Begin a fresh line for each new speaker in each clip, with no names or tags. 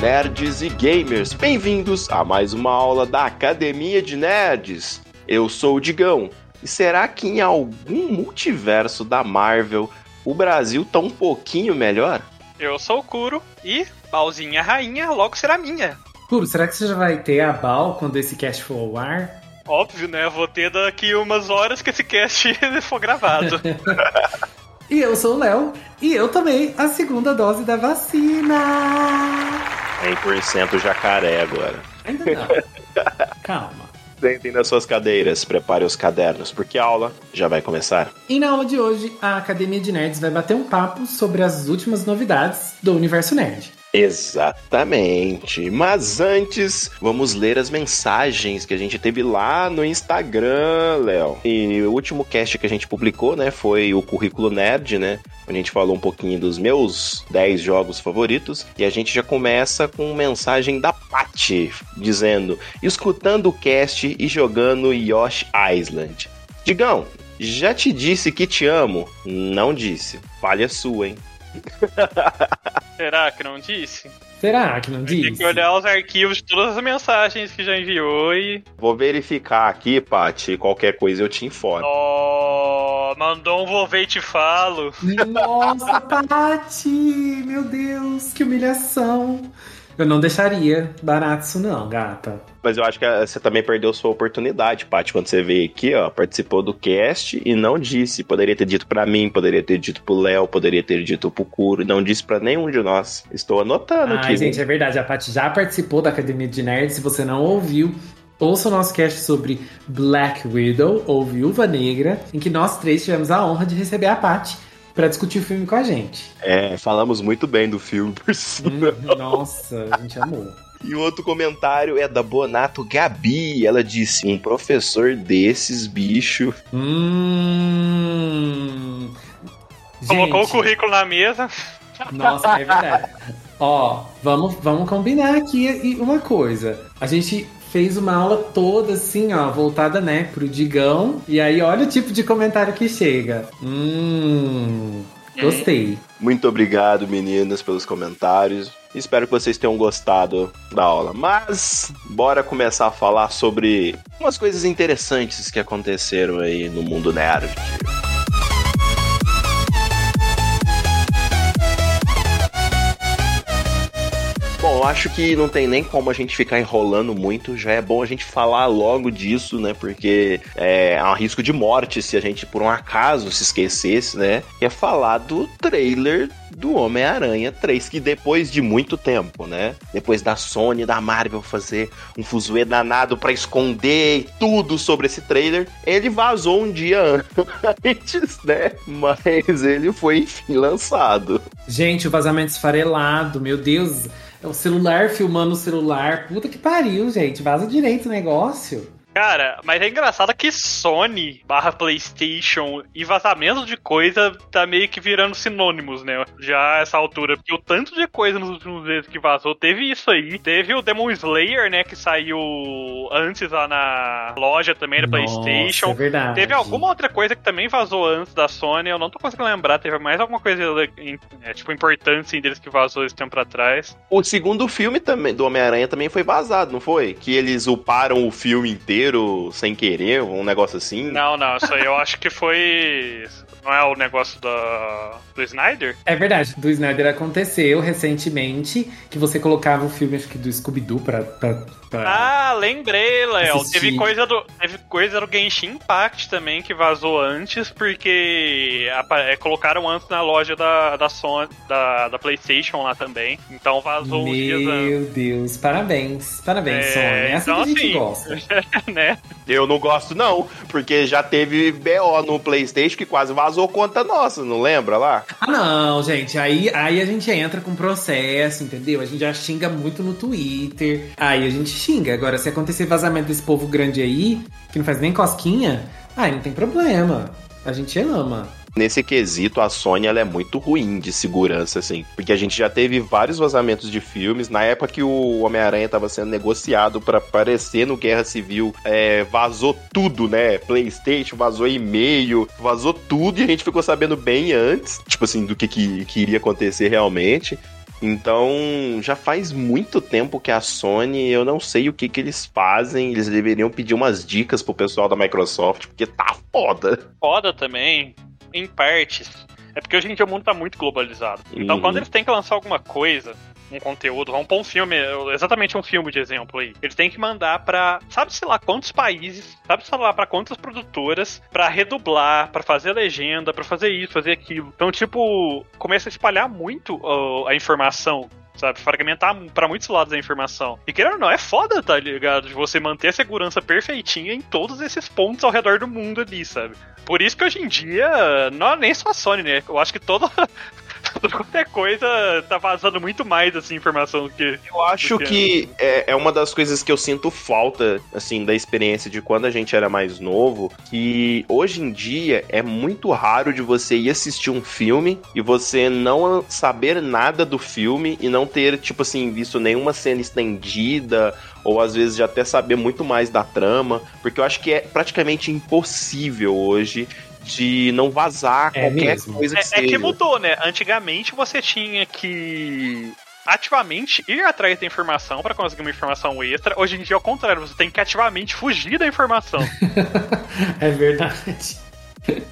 nerds e gamers, bem-vindos a mais uma aula da Academia de Nerds. Eu sou o Digão, e será que em algum multiverso da Marvel o Brasil tá um pouquinho melhor?
Eu sou o Kuro e Balzinha Rainha logo será minha.
Kuro, será que você já vai ter a Bal quando esse cast for ao ar?
Óbvio, né? Vou ter daqui umas horas que esse cast for gravado.
E eu sou o Léo, e eu tomei a segunda dose da vacina.
100% jacaré agora.
Ainda não. Calma.
Sentem nas suas cadeiras, preparem os cadernos, porque a aula já vai começar.
E na aula de hoje, a Academia de Nerds vai bater um papo sobre as últimas novidades do universo nerd.
Exatamente. Mas antes, vamos ler as mensagens que a gente teve lá no Instagram, Léo. E o último cast que a gente publicou, né, foi o Currículo Nerd, né? A gente falou um pouquinho dos meus 10 jogos favoritos. E a gente já começa com mensagem da Paty, dizendo: escutando o cast e jogando Yoshi Island. Digão, já te disse que te amo? Não disse. Falha sua, hein?
Será que não disse?
Será que não disse?
Tem que olhar os arquivos de todas as mensagens que já enviou e.
Vou verificar aqui, Paty. Qualquer coisa eu te informo.
Oh, mandou um vou ver e te falo.
Nossa, Paty! Meu Deus, que humilhação. Eu não deixaria barato isso não, gata.
Mas eu acho que eh, você também perdeu sua oportunidade, Paty, quando você veio aqui, ó, participou do cast e não disse. Poderia ter dito para mim, poderia ter dito pro Léo, poderia ter dito pro Curo, não disse para nenhum de nós. Estou anotando
Ai,
aqui.
gente, é verdade. A Paty já participou da Academia de Nerds. Se você não ouviu, ouça o nosso cast sobre Black Widow ou Viúva Negra, em que nós três tivemos a honra de receber a Paty para discutir o filme com a gente.
É, falamos muito bem do filme, por sinal.
Hum, nossa, a gente amou.
E o outro comentário é da Bonato Gabi. Ela disse: um professor desses, bicho.
Hum.
Colocou o
Gente,
currículo na mesa.
Nossa, é verdade. Ó, vamos, vamos combinar aqui e- uma coisa. A gente fez uma aula toda assim, ó, voltada, né, pro Digão. E aí, olha o tipo de comentário que chega. Hum. Gostei.
Muito obrigado, meninas, pelos comentários. Espero que vocês tenham gostado da aula. Mas, bora começar a falar sobre umas coisas interessantes que aconteceram aí no mundo nerd. Eu acho que não tem nem como a gente ficar enrolando muito. Já é bom a gente falar logo disso, né? Porque é há um risco de morte se a gente, por um acaso, se esquecesse, né? Que é falar do trailer do Homem-Aranha 3, que depois de muito tempo, né? Depois da Sony da Marvel fazer um fuzuê danado pra esconder tudo sobre esse trailer, ele vazou um dia antes, né? Mas ele foi, enfim, lançado.
Gente, o vazamento esfarelado, meu Deus. É o celular filmando o celular. Puta que pariu, gente. Vaza direito o negócio.
Cara, mas é engraçado que Sony barra Playstation e vazamento de coisa tá meio que virando sinônimos, né? Já essa altura. Porque o tanto de coisa nos últimos meses que vazou, teve isso aí. Teve o Demon Slayer, né? Que saiu antes lá na loja também da
Nossa,
Playstation.
é verdade.
Teve alguma outra coisa que também vazou antes da Sony, eu não tô conseguindo lembrar. Teve mais alguma coisa, é, tipo, importante assim, deles que vazou esse tempo atrás.
O segundo filme também do Homem-Aranha também foi vazado, não foi? Que eles uparam o filme inteiro sem querer, um negócio assim.
Não, não, isso aí eu acho que foi. Não é o negócio da, do Snyder?
É verdade, do Snyder aconteceu recentemente que você colocava o filme, acho que do Scooby-Doo pra, pra, pra-
Ah, lembrei, Léo. Teve coisa, do, teve coisa do Genshin Impact também que vazou antes, porque é, colocaram antes na loja da, da, Sony, da, da PlayStation lá também. Então vazou uns dias antes.
Meu Deus, parabéns. Parabéns,
É,
Sony. É assim
então,
que a gente
assim,
gosta.
né?
Eu não gosto, não, porque já teve BO no PlayStation que quase vazou conta nossa, não lembra lá?
Ah, não, gente. Aí, aí a gente entra com processo, entendeu? A gente já xinga muito no Twitter. Aí a gente xinga. Agora, se acontecer vazamento desse povo grande aí, que não faz nem cosquinha, aí não tem problema. A gente ama.
Nesse quesito, a Sony ela é muito ruim de segurança, assim. Porque a gente já teve vários vazamentos de filmes. Na época que o Homem-Aranha estava sendo negociado para aparecer no Guerra Civil, é, vazou tudo, né? PlayStation, vazou e-mail, vazou tudo e a gente ficou sabendo bem antes, tipo assim, do que, que, que iria acontecer realmente. Então, já faz muito tempo que a Sony, eu não sei o que que eles fazem, eles deveriam pedir umas dicas pro pessoal da Microsoft, porque tá foda.
Foda também, em partes. É porque hoje em dia o mundo tá muito globalizado. Então,
Uhum.
quando eles têm que lançar alguma coisa, um conteúdo, vamos pôr um filme, exatamente um filme de exemplo aí. Eles têm que mandar pra, sabe sei lá quantos países, sabe sei lá pra quantas produtoras, pra redublar, pra fazer legenda, pra fazer isso, fazer aquilo. Então, tipo, começa a espalhar muito ó, a informação. Sabe, fragmentar pra muitos lados a informação. E querendo ou não, é foda, tá ligado? De você manter a segurança perfeitinha em todos esses pontos ao redor do mundo ali, sabe? Por isso que hoje em dia, não nem só a Sony, né? Eu acho que toda. Toda qualquer coisa tá vazando muito mais assim informação do que.
Eu acho
Porque-
que é, é uma das coisas que eu sinto falta, assim, da experiência de quando a gente era mais novo, que hoje em dia é muito raro de você ir assistir um filme e você não saber nada do filme e não ter, tipo assim, visto nenhuma cena estendida ou às vezes já até saber muito mais da trama, porque eu acho que é praticamente impossível hoje de não vazar
É
qualquer
mesmo.
coisa que
É, é
seja.
que mudou, né? Antigamente você tinha que ativamente ir atrás da informação pra conseguir uma informação extra. Hoje em dia é o contrário, você tem que ativamente fugir da informação.
É verdade.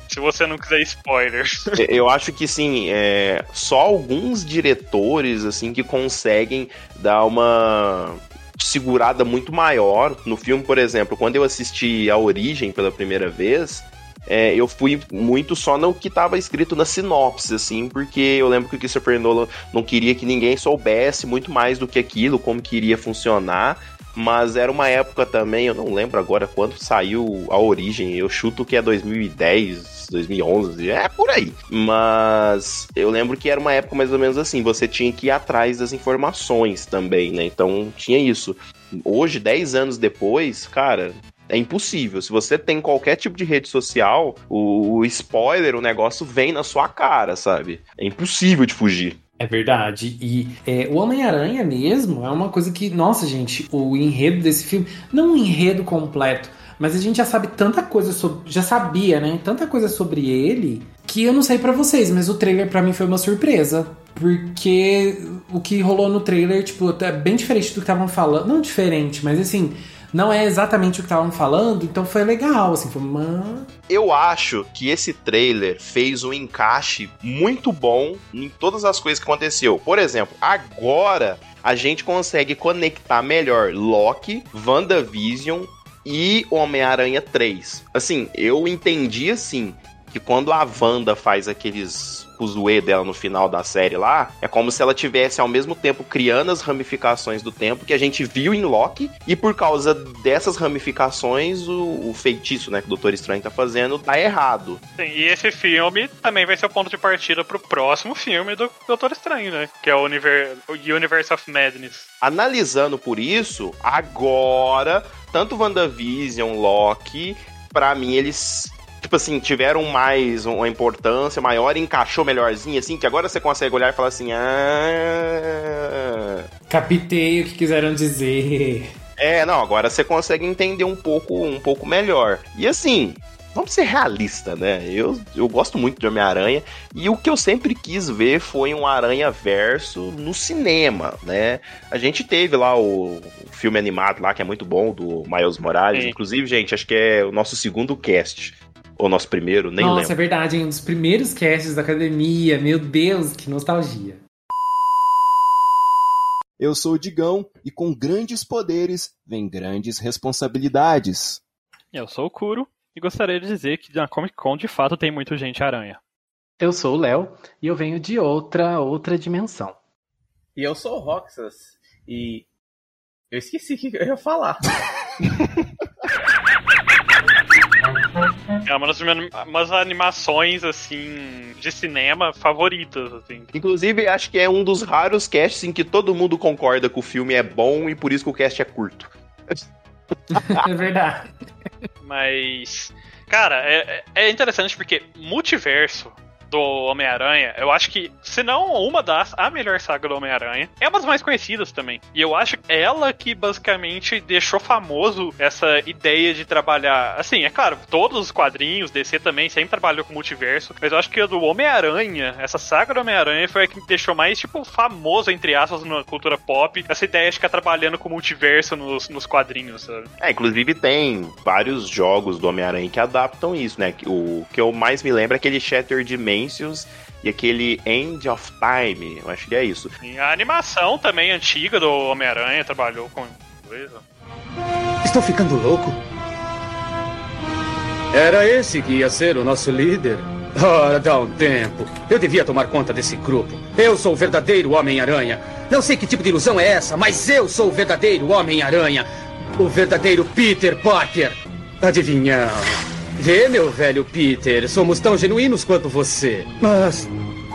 se você não quiser spoilers.
Eu acho que sim, é, só alguns diretores assim que conseguem dar uma segurada muito maior no filme, por exemplo, quando eu assisti A Origem pela primeira vez, é, eu fui muito só no que estava escrito na sinopse, assim, porque eu lembro que o Christopher Nolan não queria que ninguém soubesse muito mais do que aquilo, como que iria funcionar. Mas era uma época também, eu não lembro agora quando saiu a origem, eu chuto que é 2010, 2011, é por aí. Mas eu lembro que era uma época mais ou menos assim, você tinha que ir atrás das informações também, né? Então tinha isso. Hoje, 10 anos depois, cara, é impossível. Se você tem qualquer tipo de rede social, o, o spoiler, o negócio vem na sua cara, sabe? É impossível de fugir.
É verdade. E é, o Homem-Aranha mesmo é uma coisa que, nossa, gente, o enredo desse filme, não um enredo completo, mas a gente já sabe tanta coisa sobre. Já sabia, né? Tanta coisa sobre ele que eu não sei pra vocês, mas o trailer pra mim foi uma surpresa. Porque o que rolou no trailer, tipo, é bem diferente do que estavam falando. Não diferente, mas assim, não é exatamente o que estavam falando, então foi legal, assim, foi uma.
Eu acho que esse trailer fez um encaixe muito bom em todas as coisas que aconteceu. Por exemplo, agora a gente consegue conectar melhor Loki, WandaVision e Homem-Aranha 3. Assim, eu entendi assim que quando a Wanda faz aqueles fuzuê dela no final da série lá, é como se ela tivesse ao mesmo tempo criando as ramificações do tempo que a gente viu em Loki, e por causa dessas ramificações, o, o feitiço, né, que o Doutor Estranho tá fazendo, tá errado.
Sim, e esse filme também vai ser o ponto de partida pro próximo filme do Doutor Estranho, né? Que é o, Univer o Universe of Madness.
Analisando por isso, agora, tanto WandaVision, Loki, pra mim eles tipo assim, tiveram mais uma importância maior, encaixou melhorzinho, assim, que agora você consegue olhar e falar assim, ah...
Captei o que quiseram dizer.
É, não, agora você consegue entender um pouco, um pouco melhor. E assim, vamos ser realista, né? Eu, eu gosto muito de Homem-Aranha e o que eu sempre quis ver foi um Aranha Verso no cinema, né? A gente teve lá o, o filme animado lá que é muito bom do Miles Morales,
Sim.
inclusive, gente, acho que é o nosso segundo cast ou nosso primeiro, nem
Nossa,
lembro.
é verdade, hein? Um dos primeiros casts da academia. Meu Deus, que nostalgia.
Eu sou o Digão e com grandes poderes vem grandes responsabilidades.
Eu sou o Kuro e gostaria de dizer que na Comic Con de fato tem muito gente aranha.
Eu sou o Léo e eu venho de outra, outra dimensão.
E eu sou o Roxas. E. Eu esqueci o que eu ia falar.
É uma das minhas umas animações, assim, de cinema favoritas, assim.
Inclusive, acho que é um dos raros casts em que todo mundo concorda que o filme é bom e por isso que o cast é curto.
É verdade.
Mas, cara, é, é interessante porque multiverso do Homem-Aranha, eu acho que, se não uma das, a melhor saga do Homem-Aranha, é uma das mais conhecidas também. E eu acho ela que basicamente deixou famoso essa ideia de trabalhar. Assim, é claro, todos os quadrinhos, DC também sempre trabalhou com multiverso, mas eu acho que a do Homem-Aranha, essa saga do Homem-Aranha foi a que deixou mais, tipo, famoso, entre aspas, na cultura pop, essa ideia de ficar trabalhando com multiverso nos, nos quadrinhos, sabe?
É, inclusive tem vários jogos do Homem-Aranha que adaptam isso, né? O que eu mais me lembro é aquele Shattered Dimensions e aquele End of Time, eu acho que é isso.
E a animação também antiga do Homem-Aranha trabalhou com coisa.
Estou ficando louco? Era esse que ia ser o nosso líder? Ora, dá um tempo. Eu devia tomar conta desse grupo. Eu sou o verdadeiro Homem-Aranha. Não sei que tipo de ilusão é essa, mas eu sou o verdadeiro Homem-Aranha. O verdadeiro Peter Parker. Adivinhão. Vê, meu velho Peter, somos tão genuínos quanto você. Mas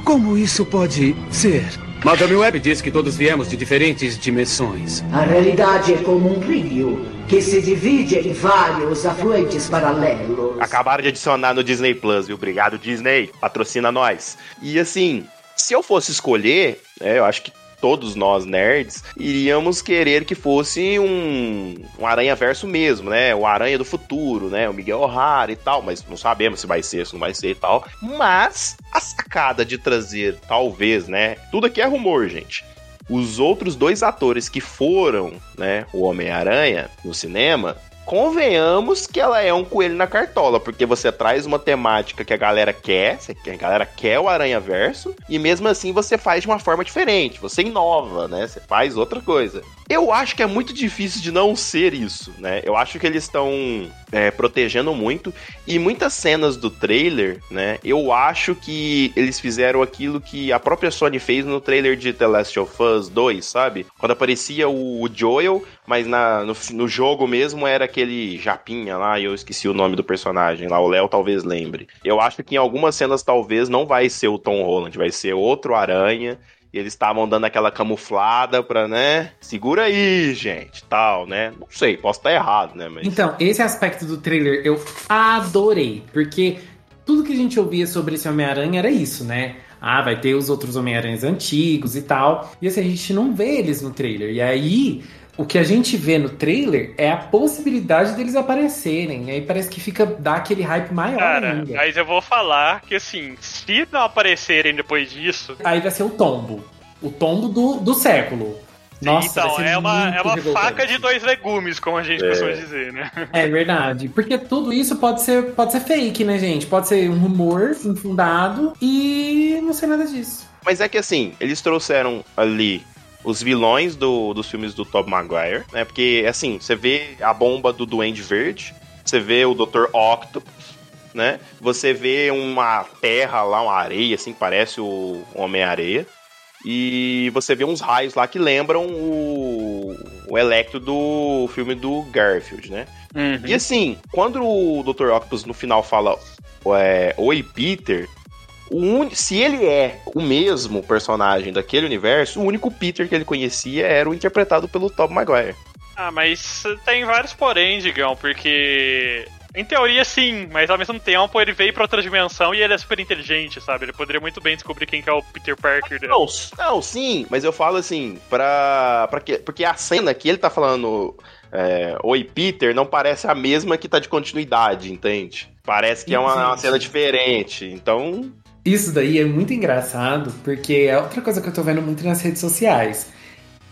como isso pode ser? Madame Web diz que todos viemos de diferentes dimensões.
A realidade é como um rio que se divide em vários afluentes paralelos.
Acabaram de adicionar no Disney Plus, viu? Obrigado, Disney. Patrocina nós. E assim, se eu fosse escolher, é, eu acho que todos nós nerds iríamos querer que fosse um, um Aranha Verso mesmo, né? O Aranha do futuro, né? O Miguel O'Hara e tal, mas não sabemos se vai ser, se não vai ser e tal. Mas a sacada de trazer, talvez, né? Tudo aqui é rumor, gente. Os outros dois atores que foram, né, o Homem-Aranha no cinema, convenhamos que ela é um coelho na cartola, porque você traz uma temática que a galera quer, a galera quer o Aranha Verso, e mesmo assim você faz de uma forma diferente, você inova, né? Você faz outra coisa. Eu acho que é muito difícil de não ser isso, né? Eu acho que eles estão é, protegendo muito. E muitas cenas do trailer, né? Eu acho que eles fizeram aquilo que a própria Sony fez no trailer de The Last of Us 2, sabe? Quando aparecia o, Joel, mas na, no, no jogo mesmo era aquele Japinha lá, e eu esqueci o nome do personagem lá. O Léo talvez lembre. Eu acho que em algumas cenas talvez não vai ser o Tom Holland, vai ser outro Aranha. E eles estavam dando aquela camuflada pra, né? Segura aí, gente, tal, né? Não sei, posso estar errado, né? Mas...
Então, esse aspecto do trailer eu adorei, porque tudo que a gente ouvia sobre esse Homem-Aranha era isso, né? Ah, vai ter os outros Homem-Aranhas antigos e tal. E assim, a gente não vê eles no trailer. E aí, o que a gente vê no trailer é a possibilidade deles aparecerem. E aí parece que fica dá aquele hype maior
Cara,
ainda.
mas eu vou falar que assim, se não aparecerem depois disso.
Aí vai ser o tombo. O tombo do, do século. Nossa,
então,
vai ser
é uma, é uma faca de dois legumes, como a gente
É.
costuma dizer, né?
É verdade. Porque tudo isso pode ser, pode ser fake, né, gente? Pode ser um rumor infundado e não sei nada disso.
Mas é que assim, eles trouxeram ali os vilões do, dos filmes do Tobey Maguire, né? Porque, assim, você vê a bomba do Duende Verde, você vê o Dr. Octopus, né? Você vê uma terra lá, uma areia, assim, que parece o Homem-Areia. E você vê uns raios lá que lembram o, o Electro do filme do Garfield, né? E assim, quando o Dr. Octopus no final fala é, Oi, Peter, un... se ele é o mesmo personagem daquele universo, o único Peter que ele conhecia era o interpretado pelo Tobey Maguire.
Ah, mas tem vários porém, digão, porque. Em teoria, sim, mas ao mesmo tempo ele veio pra outra dimensão e ele é super inteligente, sabe? Ele poderia muito bem descobrir quem que é o Peter Parker. dele.
Não, não, sim, mas eu falo assim, pra. pra quê? Porque a cena que ele tá falando é, Oi, Peter, não parece a mesma que tá de continuidade, entende? Parece que é uma, uma cena diferente. Então,
Isso daí é muito engraçado, porque é outra coisa que eu tô vendo muito nas redes sociais.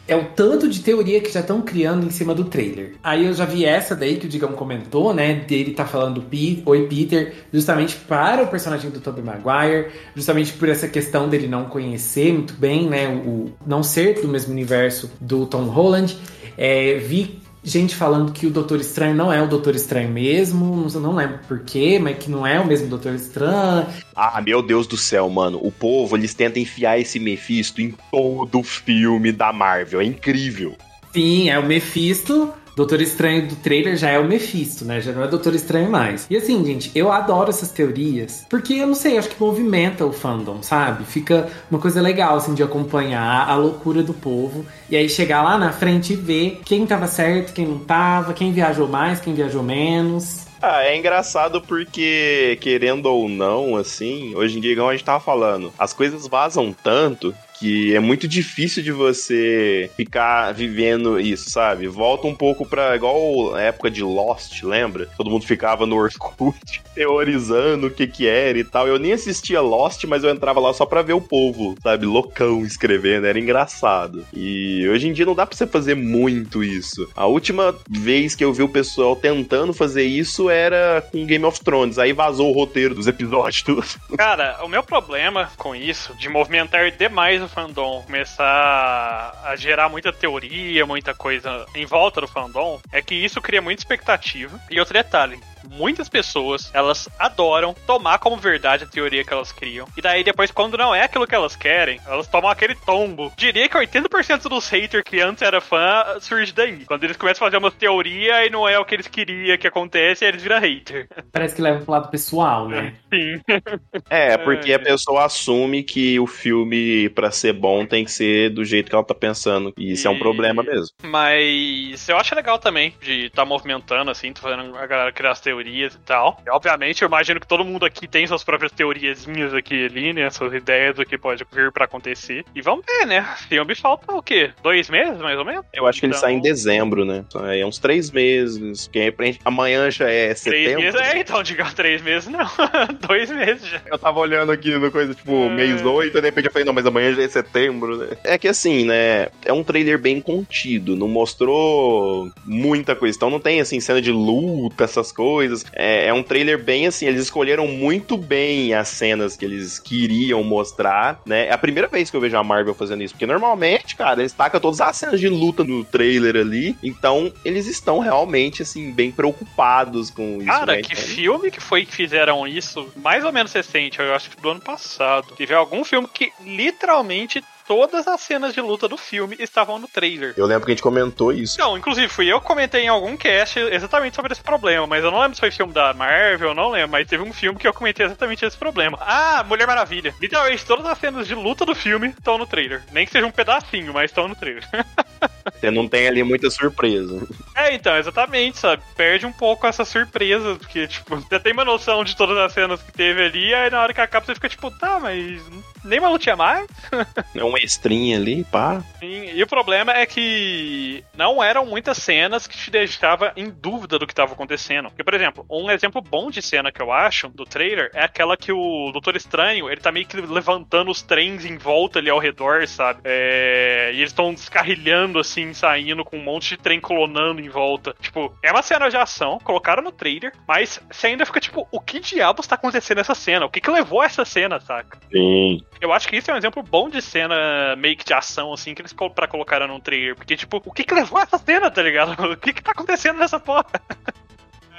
É o tanto de teoria que já estão criando em cima do trailer. Aí eu já vi essa daí que o Digão comentou, né? Dele tá falando Oi Peter, justamente para o personagem do Tobey Maguire, justamente por essa questão dele não conhecer muito bem, né? O, o não ser do mesmo universo do Tom Holland. É, vi gente falando que o Doutor Estranho não é o Doutor Estranho mesmo, não, não lembro porquê, mas que não é o mesmo Doutor Estranho.
ah, meu Deus do céu, mano. O povo, eles tentam enfiar esse Mephisto em todo filme da Marvel. É incrível.
Sim, é o Mephisto. Doutor Estranho do trailer já é o Mephisto, né? Já não é Doutor Estranho mais. E assim, gente, eu adoro essas teorias. Porque eu não sei, acho que movimenta o fandom, sabe? Fica uma coisa legal, assim, de acompanhar a loucura do povo. E aí chegar lá na frente e ver quem tava certo, quem não tava, quem viajou mais, quem viajou menos.
Ah, é engraçado porque, querendo ou não, assim, hoje em dia, igual a gente tava falando, as coisas vazam tanto que é muito difícil de você ficar vivendo isso, sabe? Volta um pouco pra igual a época de Lost, lembra? Todo mundo ficava no Orkut teorizando o que que era e tal. Eu nem assistia Lost, mas eu entrava lá só pra ver o povo, sabe? Loucão escrevendo, era engraçado. E hoje em dia não dá pra você fazer muito isso. A última vez que eu vi o pessoal tentando fazer isso era com Game of Thrones. Aí vazou o roteiro dos episódios, tudo.
Cara, o meu problema com isso, de movimentar demais o fandom, começar a gerar muita teoria, muita coisa em volta do fandom, é que isso cria muita expectativa. E outro detalhe, muitas pessoas, elas adoram tomar como verdade a teoria que elas criam. E daí depois, quando não é aquilo que elas querem, elas tomam aquele tombo. Diria que 80% dos haters que antes era fã surge daí. Quando eles começam a fazer uma teoria e não é o que eles queriam que acontece, aí eles viram hater.
Parece que leva pro lado pessoal, né?
Sim.
É, porque a pessoa assume que o filme, pra ser bom, tem que ser do jeito que ela tá pensando. E isso é um
E-
problema mesmo.
Mas eu acho legal também de estar movimentando, assim, tô fazendo a galera criar as teorias e tal. E, obviamente, eu imagino que todo mundo aqui tem suas próprias teoriazinhas aqui e ali, né? Suas ideias do que pode vir pra acontecer. E vamos ver, né? Filme falta o quê? Dois meses, mais ou menos?
Eu acho que ele
Então,
sai em dezembro, né? Então, É uns três meses. Que gente- amanhã já é
Três
setembro.
meses, é, então, diga três meses, não. Dois meses já.
Eu tava olhando aqui no coisa, tipo,
É.
mês 8, e de repente eu falei, não, mas amanhã já é setembro, né? É que assim, né? É um trailer bem contido, não mostrou muita coisa. Então não tem, assim, cena de luta, essas coisas. É, é um trailer bem assim, eles escolheram muito bem as cenas que eles queriam mostrar, né? É a primeira vez que eu vejo a Marvel fazendo isso, porque normalmente, cara, eles tacam todas as cenas de luta no trailer ali. Então eles estão realmente, assim, bem preocupados com isso.
Cara,
né?
que
Então-
filme que foi que fizeram isso? Mais ou menos recente, eu acho que do ano passado. Teve algum filme que literalmente todas as cenas de luta do filme estavam no trailer.
Eu lembro que a gente comentou isso.
Não, inclusive fui eu que comentei em algum cast exatamente sobre esse problema, mas eu não lembro se foi filme da Marvel, não lembro, mas teve um filme que eu comentei exatamente esse problema. Ah, Mulher Maravilha. Literalmente todas as cenas de luta do filme estão no trailer. Nem que seja um pedacinho, mas estão no trailer.
Você não tem ali muita surpresa.
É, então, exatamente, sabe? Perde um pouco essa surpresa, porque, tipo, você tem uma noção de todas as cenas que teve ali, aí na hora que acaba você fica tipo, tá, mas nem uma lutinha mais.
É uma estrinha ali, pá.
Sim, e o problema é que não eram muitas cenas que te deixava em dúvida do que estava acontecendo. Porque, por exemplo, um exemplo bom de cena que eu acho do trailer é aquela que o Doutor Estranho, ele tá meio que levantando os trens em volta ali ao redor, sabe? É, E eles estão descarrilhando assim, saindo com um monte de trem clonando em volta. Tipo, é uma cena de ação, colocaram no trailer, mas você ainda fica tipo, o que diabos tá acontecendo nessa cena? O que que levou a essa cena, saca?
Sim.
Eu acho que isso é um exemplo bom de cena meio que de ação, assim, que eles pra colocaram num trailer. Porque, tipo, o que que levou a essa cena, tá ligado? O que que tá acontecendo nessa porra?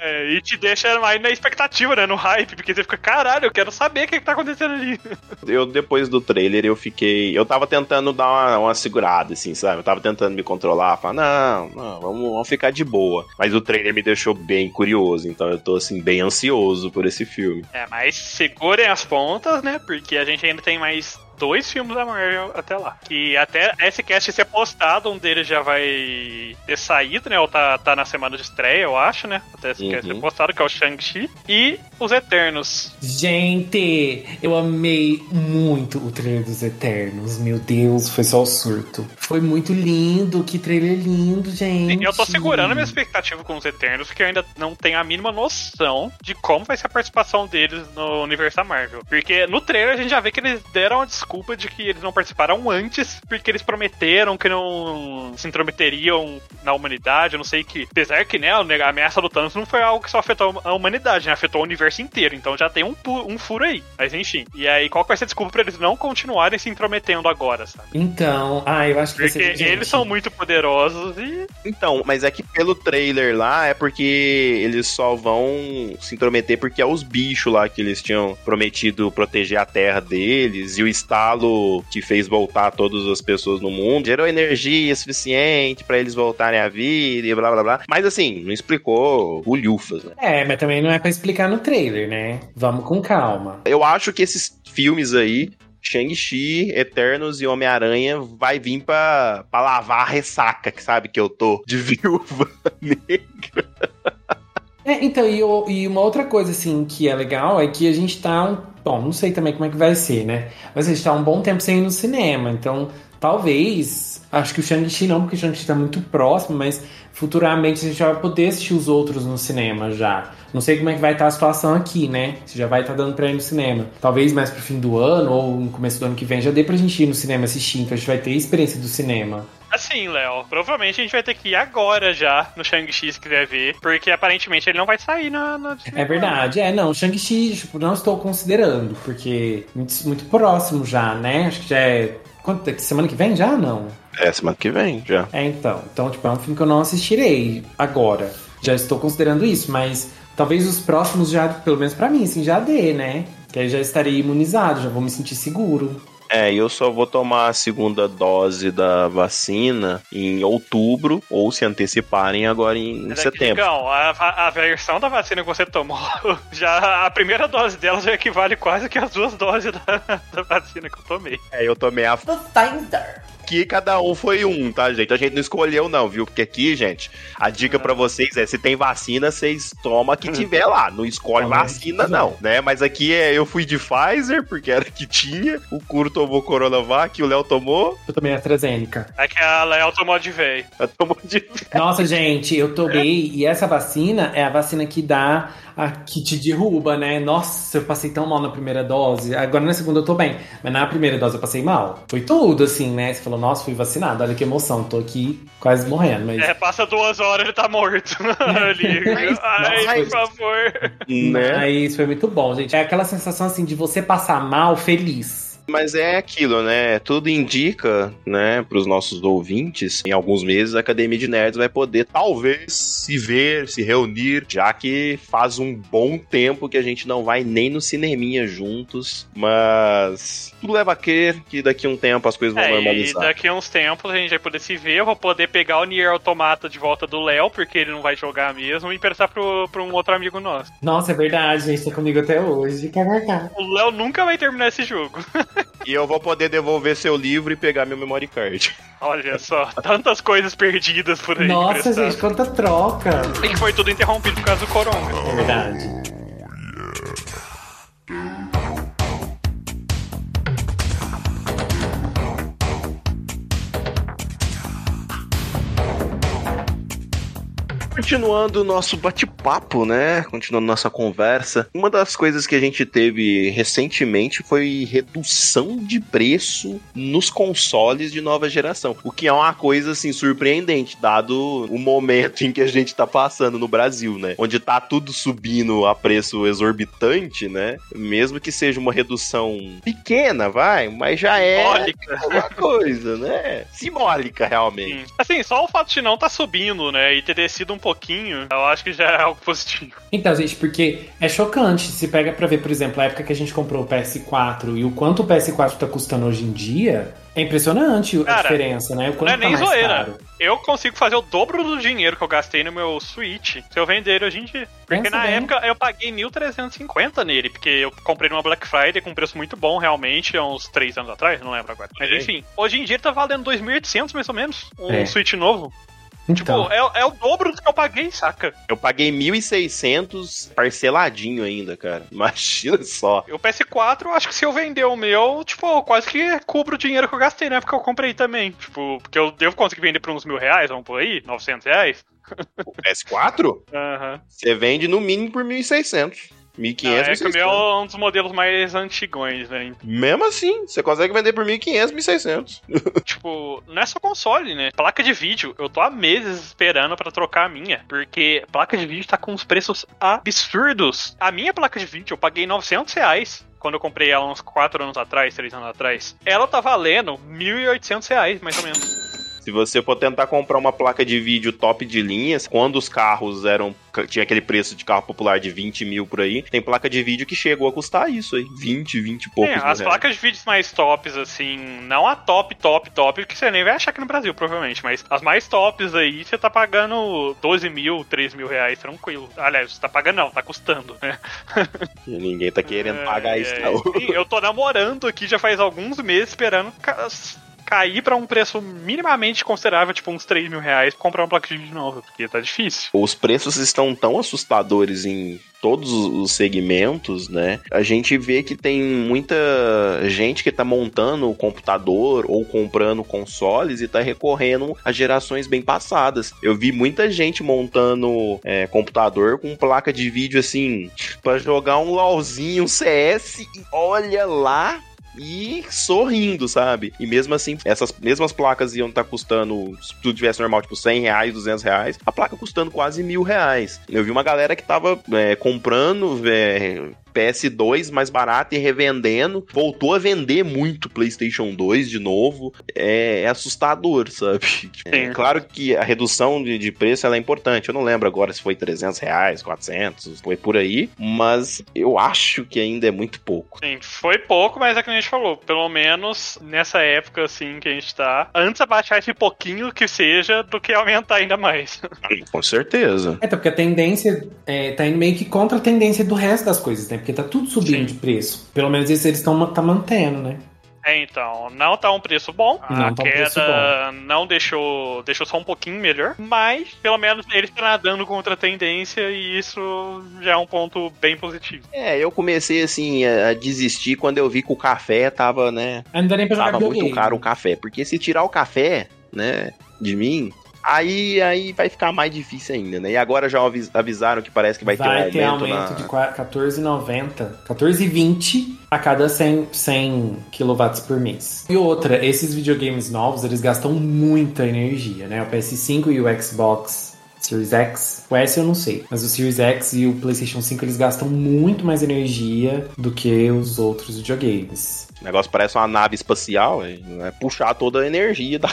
É, e te deixa mais na expectativa, né? No hype, porque você fica, caralho, eu quero saber o que, que tá acontecendo ali.
Eu, depois do trailer, eu fiquei. Eu tava tentando dar uma, uma segurada, assim, sabe? Eu tava tentando me controlar, falar, não, não, vamos, vamos ficar de boa. Mas o trailer me deixou bem curioso, então eu tô, assim, bem ansioso por esse filme.
É, mas segurem as pontas, né? Porque a gente ainda tem mais dois filmes da Marvel até lá. Que até esse cast ser postado, um deles já vai ter saído, né? Ou tá, tá na semana de estreia, eu acho, né? Até esse cast
Uhum.
ser postado, que é o Shang-Chi. E os Eternos.
Gente, eu amei muito o trailer dos Eternos. Meu Deus, foi só o surto. Foi muito lindo, que trailer lindo, gente.
Eu tô segurando a minha expectativa com os Eternos, porque eu ainda não tenho a mínima noção de como vai ser a participação deles no universo da Marvel. Porque no trailer a gente já vê que eles deram a desculpa de que eles não participaram antes, porque eles prometeram que não se intrometeriam na humanidade, eu não sei que. Apesar que, né, a ameaça do Thanos não foi algo que só afetou a humanidade, né? Afetou o universo inteiro. Então já tem um, um furo aí. Mas enfim. E aí, qual que vai ser a desculpa pra eles não continuarem se intrometendo agora, sabe?
Então, ah, eu acho que vai
Porque
gente,
eles são muito poderosos e
Então, mas é que pelo trailer lá é porque eles só vão se intrometer porque é os bichos lá que eles tinham prometido proteger a terra deles e o estalo que fez voltar todas as pessoas no mundo gerou energia suficiente pra eles voltarem à vida e blá blá blá. Mas assim, não explicou o Lufas, né?
É, mas também não é pra explicar no trailer, né? Vamos com calma.
Eu acho que esses filmes aí Shang-Chi, Eternos e Homem-Aranha vai vir pra, pra lavar a ressaca, que sabe que eu tô de viúva negra.
É, então, e, e uma outra coisa, assim, que é legal é que a gente tá. Um, bom, não sei também como é que vai ser, né? Mas a gente tá um bom tempo sem ir no cinema. Então, talvez. Acho que o Shang-Chi não, porque o Shang-Chi tá muito próximo, mas futuramente a gente vai poder assistir os outros no cinema já. Não sei como é que vai estar a situação aqui, né? Se já vai estar dando pra ir no cinema. Talvez mais pro fim do ano ou no começo do ano que vem já dê pra gente ir no cinema assistir. Então a gente vai ter experiência do cinema.
Assim, Léo, provavelmente a gente vai ter que ir agora já no Shang-Chi se quiser ver, porque aparentemente ele não vai sair na. na
É verdade, é, não, Shang-Chi, tipo, não estou considerando, porque muito, muito próximo já, né? Acho que já é. Quanto, semana que vem já? Não.
É, semana que vem, já.
É, então. Então, tipo, é um filme que eu não assistirei agora. Já estou considerando isso, mas talvez os próximos já, pelo menos pra mim, assim, já dê, né? Que aí já estarei imunizado, já vou me sentir seguro.
É, e eu só vou tomar a segunda dose da vacina em outubro, ou se anteciparem agora em
é
setembro.
Digão, a, a- a versão da vacina que você tomou, já a primeira dose dela já equivale quase que as duas doses da, da vacina que eu tomei.
É, eu tomei a
Pfizer.
Aqui cada um foi um, tá, gente? A gente não escolheu, não, viu? Porque aqui, gente, a dica pra vocês é: se tem vacina, vocês tomam a que tiver lá. Não escolhe
Toma,
vacina, não, né? Mas aqui é, eu fui de Pfizer, porque era que tinha. O Curo tomou Coronavac, o Léo tomou.
Eu tomei AstraZeneca.
É que a Léo tomou de véi.
Tomou de.
Nossa, gente, eu tomei. E essa vacina é a vacina que dá a que te derruba, né? Nossa, eu passei tão mal na primeira dose. Agora na segunda eu tô bem. Mas na primeira dose eu passei mal. Foi tudo, assim, né? Você falou, nossa, fui vacinado. Olha que emoção. Tô aqui quase morrendo. Mas.
É, passa duas horas ele tá morto ali.
Mas-
Ai,
mas-
por favor.
Né?
Mas foi muito bom, gente. É aquela sensação assim de você passar mal feliz.
Mas é aquilo, né? Tudo indica, né, pros nossos ouvintes, em alguns meses a Academia de Nerds vai poder, talvez, se ver, se reunir, já que faz um bom tempo que a gente não vai nem no cineminha juntos, mas tudo leva a crer que daqui a um tempo as coisas vão
É, e
normalizar.
daqui a uns tempos a gente vai poder se ver, eu vou poder pegar o Nier Automata de volta do Léo, porque ele não vai jogar mesmo, e emprestar pro, pro um outro amigo nosso.
Nossa, é verdade, gente. Tá comigo até hoje. KKK.
O Léo nunca vai terminar esse jogo.
E eu vou poder devolver seu livro e pegar meu memory card.
Olha só, tantas coisas perdidas por aí.
Nossa,
emprestadas.
gente, quanta troca.
E que foi tudo interrompido por causa do Coronga.
É verdade.
Continuando o nosso bate-papo, né? Continuando nossa conversa. Uma das coisas que a gente teve recentemente foi redução de preço nos consoles de nova geração. O que é uma coisa, assim, surpreendente, dado o momento em que a gente tá passando no Brasil, né? Onde tá tudo subindo a preço exorbitante, né? Mesmo que seja uma redução pequena, vai, mas já é
Simbólica.
alguma coisa, né? Simbólica, realmente.
Sim. Assim, só o fato de não tá subindo, né? E ter descido um pouquinho, eu acho que já é algo positivo.
Então, gente, porque é chocante. Se pega pra ver, por exemplo, a época que a gente comprou o PS4 e o quanto o PS4 tá custando hoje em dia, é impressionante a
Cara,
diferença, né? O quanto
não é nem
tá mais
zoeira.
caro.
Eu consigo fazer o dobro do dinheiro que eu gastei no meu Switch se eu vender ele hoje em dia. Porque
Pensa
na
bem.
época eu paguei 1.350 nele, porque eu comprei numa Black Friday com um preço muito bom, realmente, há uns 3 anos atrás, não lembro agora. Mas enfim, hoje em dia ele tá valendo 2.800 mais ou menos, um
É.
Switch novo.
Então,
Pô, é, é o dobro do que eu paguei, saca?
Eu paguei 1.600 parceladinho ainda, cara. Imagina só.
O PS4, eu acho que se eu vender o meu, tipo, quase que cubro o dinheiro que eu gastei na época que eu comprei também. Tipo, porque eu devo conseguir vender por uns mil reais, vamos por aí, 900 reais.
O PS4?
Aham.
Você vende no mínimo por 1.600. 1.500,
Não, é que o meu
1.600.
é um dos modelos mais antigões, né?
Mesmo assim, você consegue vender por 1.500, 1.600.
tipo, não é só console, né? Placa de vídeo, eu tô há meses esperando pra trocar a minha, porque placa de vídeo tá com uns preços absurdos. A minha placa de vídeo eu paguei 900 reais. Quando eu comprei ela uns 4 anos atrás, 3 anos atrás. Ela tá valendo 1.800 reais, mais ou menos.
Se você for tentar comprar uma placa de vídeo top de linha, quando os carros eram. Tinha aquele preço de carro popular de 20 mil por aí, tem placa de vídeo que chegou a custar isso aí. 20, 20 e poucos
É, as
reais.
placas de vídeos mais tops, assim, não a top, top, top, que você nem vai achar aqui no Brasil, provavelmente, mas as mais tops aí, você tá pagando 12 mil, 13 mil reais, tranquilo. Aliás, você tá pagando não, tá custando, né?
E Ninguém tá querendo pagar
É,
isso,
é.
não.
Eu tô namorando aqui já faz alguns meses esperando cair pra um preço minimamente considerável, tipo uns 3 mil reais, comprar uma placa de vídeo nova, porque tá difícil.
Os preços estão tão assustadores em todos os segmentos, né? A gente vê que tem muita gente que tá montando o computador ou comprando consoles e tá recorrendo a gerações bem passadas. Eu vi muita gente montando é, computador com placa de vídeo assim, para jogar um LOLzinho, um CS, e olha lá, e sorrindo, sabe? E mesmo assim, essas mesmas placas iam estar tá custando, se tudo tivesse normal, tipo 100 reais, 200 reais, a placa custando quase mil reais. Eu vi uma galera que tava é, comprando é, PS2 mais barato e revendendo. Voltou a vender muito PlayStation 2 de novo. É, é assustador, sabe? É, claro que a redução de, de preço é importante. Eu não lembro agora se foi 300 reais, 400, foi por aí. Mas eu acho que ainda é muito pouco.
Sim, foi pouco, mas é que a gente falou. Pelo menos nessa época, assim, que a gente tá. Antes abaixar esse pouquinho que seja do que aumentar ainda mais.
Com certeza.
É, porque a tendência é, tá indo meio que contra a tendência do resto das coisas, né? Porque tá tudo subindo Sim. de preço. Pelo menos isso eles estão tá mantendo, né?
É, então, não tá um preço bom.
Não
a
tá um
queda
preço bom.
não deixou, deixou só um pouquinho melhor, mas pelo menos eles estão nadando contra a tendência e isso já é um ponto bem positivo.
É, eu comecei assim a desistir quando eu vi que o café tava, né?
Dá nem pra
tava muito caro o café, porque se tirar o café, né, de mim, Aí, aí vai ficar mais difícil ainda, né? E agora já avis- avisaram que parece que vai,
Vai
ter um aumento,
ter aumento
na...
de qua- 14,90, 14,20 a cada 100, 100 kW por mês. E outra, esses videogames novos, eles gastam muita energia, né? O PS5 e o Xbox Series X, o S eu não sei, mas o Series X e o PlayStation 5 eles gastam muito mais energia do que os outros videogames.
O negócio parece uma nave espacial, é puxar toda a energia da...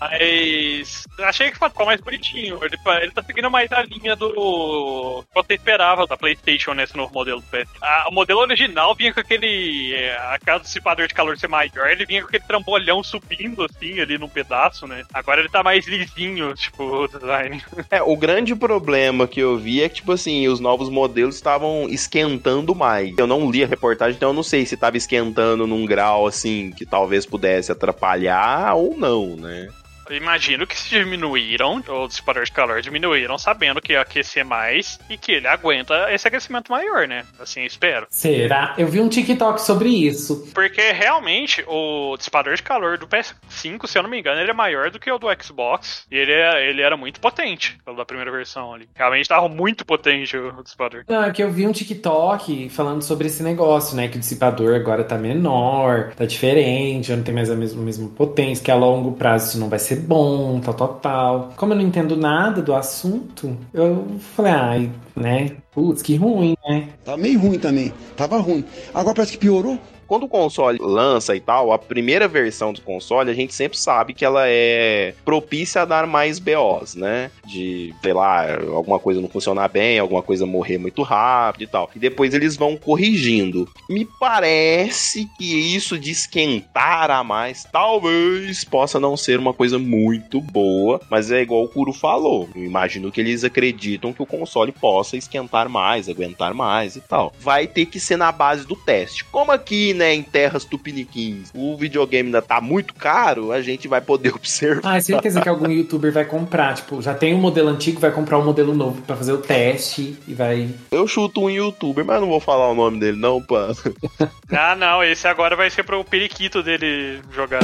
Mas achei que ficou mais bonitinho. Ele, ele tá seguindo mais a linha do que você esperava da PlayStation nesse novo modelo do PS. A- o modelo original vinha com aquele. É, a cada dissipador de calor ser maior, ele vinha com aquele trambolhão subindo assim ali num pedaço, né? Agora ele tá mais lisinho, tipo, o design.
É, o grande problema que eu vi é que, tipo assim, os novos modelos estavam esquentando mais. Eu não li a reportagem, então eu não sei se tava esquentando num grau, assim, que talvez pudesse atrapalhar ou não, né?
Imagino que se diminuíram, o dissipador de calor diminuíram, sabendo que ia aquecer mais e que ele aguenta esse aquecimento maior, né? Assim, espero.
Será? Eu vi um TikTok sobre isso.
Porque realmente o dissipador de calor do PS5, se eu não me engano, ele é maior do que o do Xbox. E ele, é, ele era muito potente, pelo da primeira versão ali. Realmente tava muito potente o dissipador.
Não, é que eu vi um TikTok falando sobre esse negócio, né? Que o dissipador agora tá menor, tá diferente, já não tem mais a mesma, mesma potência, que a longo prazo isso não vai ser bom, tal, tal, tal. Como eu não entendo nada do assunto, eu falei, ai, né? Putz, que ruim, né?
Tá meio ruim também. Tava ruim. Agora parece que piorou.
Quando o console lança e tal, a primeira versão do console, a gente sempre sabe que ela é propícia a dar mais BOs, né? De, sei lá, alguma coisa não funcionar bem, alguma coisa morrer muito rápido e tal. E depois eles vão corrigindo. Me parece que isso de esquentar a mais, talvez possa não ser uma coisa muito boa, mas é igual o Kuro falou. Eu imagino que eles acreditam que o console possa esquentar mais, aguentar mais e tal. Vai ter que ser na base do teste. Como aqui, né, em terras tupiniquins, o videogame ainda tá muito caro, a gente vai poder observar.
Ah, é certeza que algum youtuber vai comprar. Tipo, já tem um modelo antigo, vai comprar um modelo novo pra fazer o teste e vai.
Eu chuto um youtuber, mas não vou falar o nome dele, não, pá.
Ah, não, esse agora vai ser pro periquito dele jogar.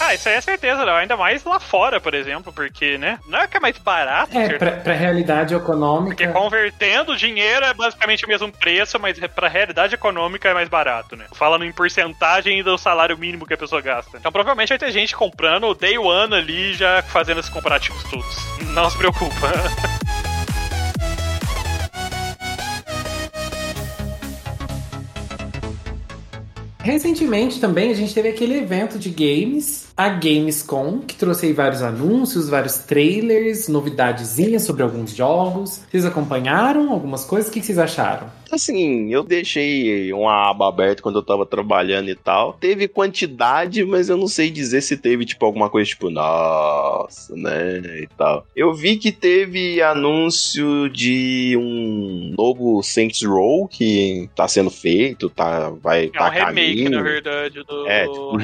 Ah, isso aí é certeza, Léo. Ainda mais lá fora, por exemplo, porque, né? Não é que é mais barato,
É, pra, pra realidade econômica.
Porque convertendo o dinheiro é basicamente o mesmo preço, mas pra realidade econômica é mais barato, né? Falando em porcentagem do salário mínimo que a pessoa gasta. Então provavelmente vai ter gente comprando o day one ali, já fazendo esses comparativos todos. Não se preocupa.
Recentemente também a gente teve aquele evento de games, a Gamescom, que trouxe aí vários anúncios, vários trailers, novidadezinhas sobre alguns jogos. Vocês acompanharam algumas coisas? O que vocês acharam?
Assim, eu deixei uma aba aberta quando eu tava trabalhando e tal. Teve quantidade, mas eu não sei dizer se teve, tipo, alguma coisa tipo, nossa, né? E tal. Eu vi que teve anúncio de um novo Saints Row que tá sendo feito, tá, vai
É
tá
um remake,
caminho.
na verdade, do
É, tipo um
reboot,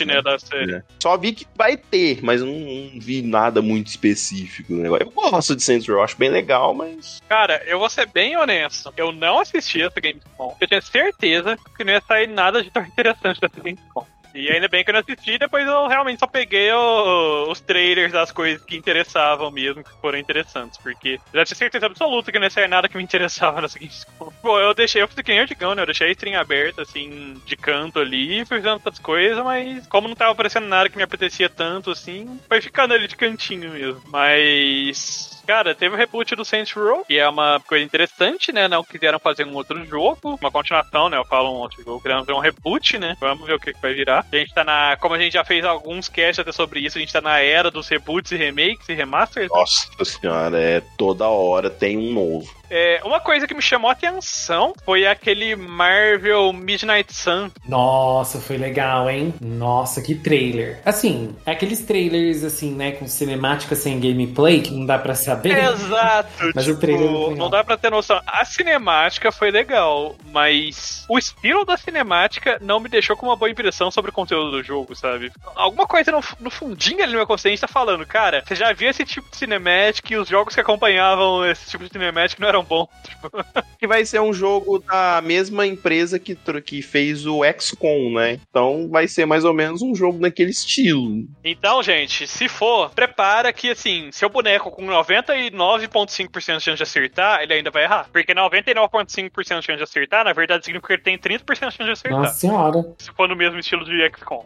reboot,
né,
né?
da série.
É. Só vi que vai ter, mas não, não vi nada muito específico do negócio. Eu gosto de Saints Row, acho bem legal, mas.
Cara, eu vou ser bem honesto. Eu não assisti essa Gamescom. Eu tinha certeza que não ia sair nada de tão interessante dessa Gamescom. E ainda bem que eu não assisti, depois eu realmente só peguei o- os trailers das coisas que interessavam mesmo, que foram interessantes, porque eu já tinha certeza absoluta que não ia sair nada que me interessava nessa Gamescom. Pô, eu deixei, eu o Digão, né? Eu deixei a stream aberta, assim, de canto ali, fui fazendo outras coisas, mas como não tava aparecendo nada que me apetecia tanto, assim, foi ficando ali de cantinho mesmo. Mas. Cara, teve o reboot do Saints Row, que é uma coisa interessante, né? Não quiseram fazer um outro jogo, uma continuação, né? Eu falo um jogo, querendo ver um reboot, né? Vamos ver o que, que vai virar. A gente tá na. Como a gente já fez alguns casts até sobre isso, a gente tá na era dos reboots e remakes e remasters.
Nossa senhora, é toda hora tem um novo.
É, uma coisa que me chamou a atenção foi aquele Marvel Midnight Sun.
Nossa, foi legal, hein? Nossa, que trailer. Assim, aqueles trailers, assim, né, com cinemática sem gameplay, que não dá pra saber.
Exato.
Mas
tipo,
o trailer
não dá pra ter noção. A cinemática foi legal, mas o estilo da cinemática não me deixou com uma boa impressão sobre o conteúdo do jogo, sabe? Alguma coisa no, no fundinho ali no meu consciente tá falando, cara, você já viu esse tipo de cinemática e os jogos que acompanhavam esse tipo de cinemática não eram bons. Tipo,
Que vai ser um jogo da mesma empresa que, que fez o XCOM, né? Então vai ser mais ou menos um jogo naquele estilo.
Então, gente, se for, prepara que, assim, seu boneco com 99,5% de chance de acertar, ele ainda vai errar. Porque 99,5% de chance de acertar, na verdade, significa que ele tem 30% de chance de acertar.
Nossa senhora.
Se for no mesmo estilo de XCOM.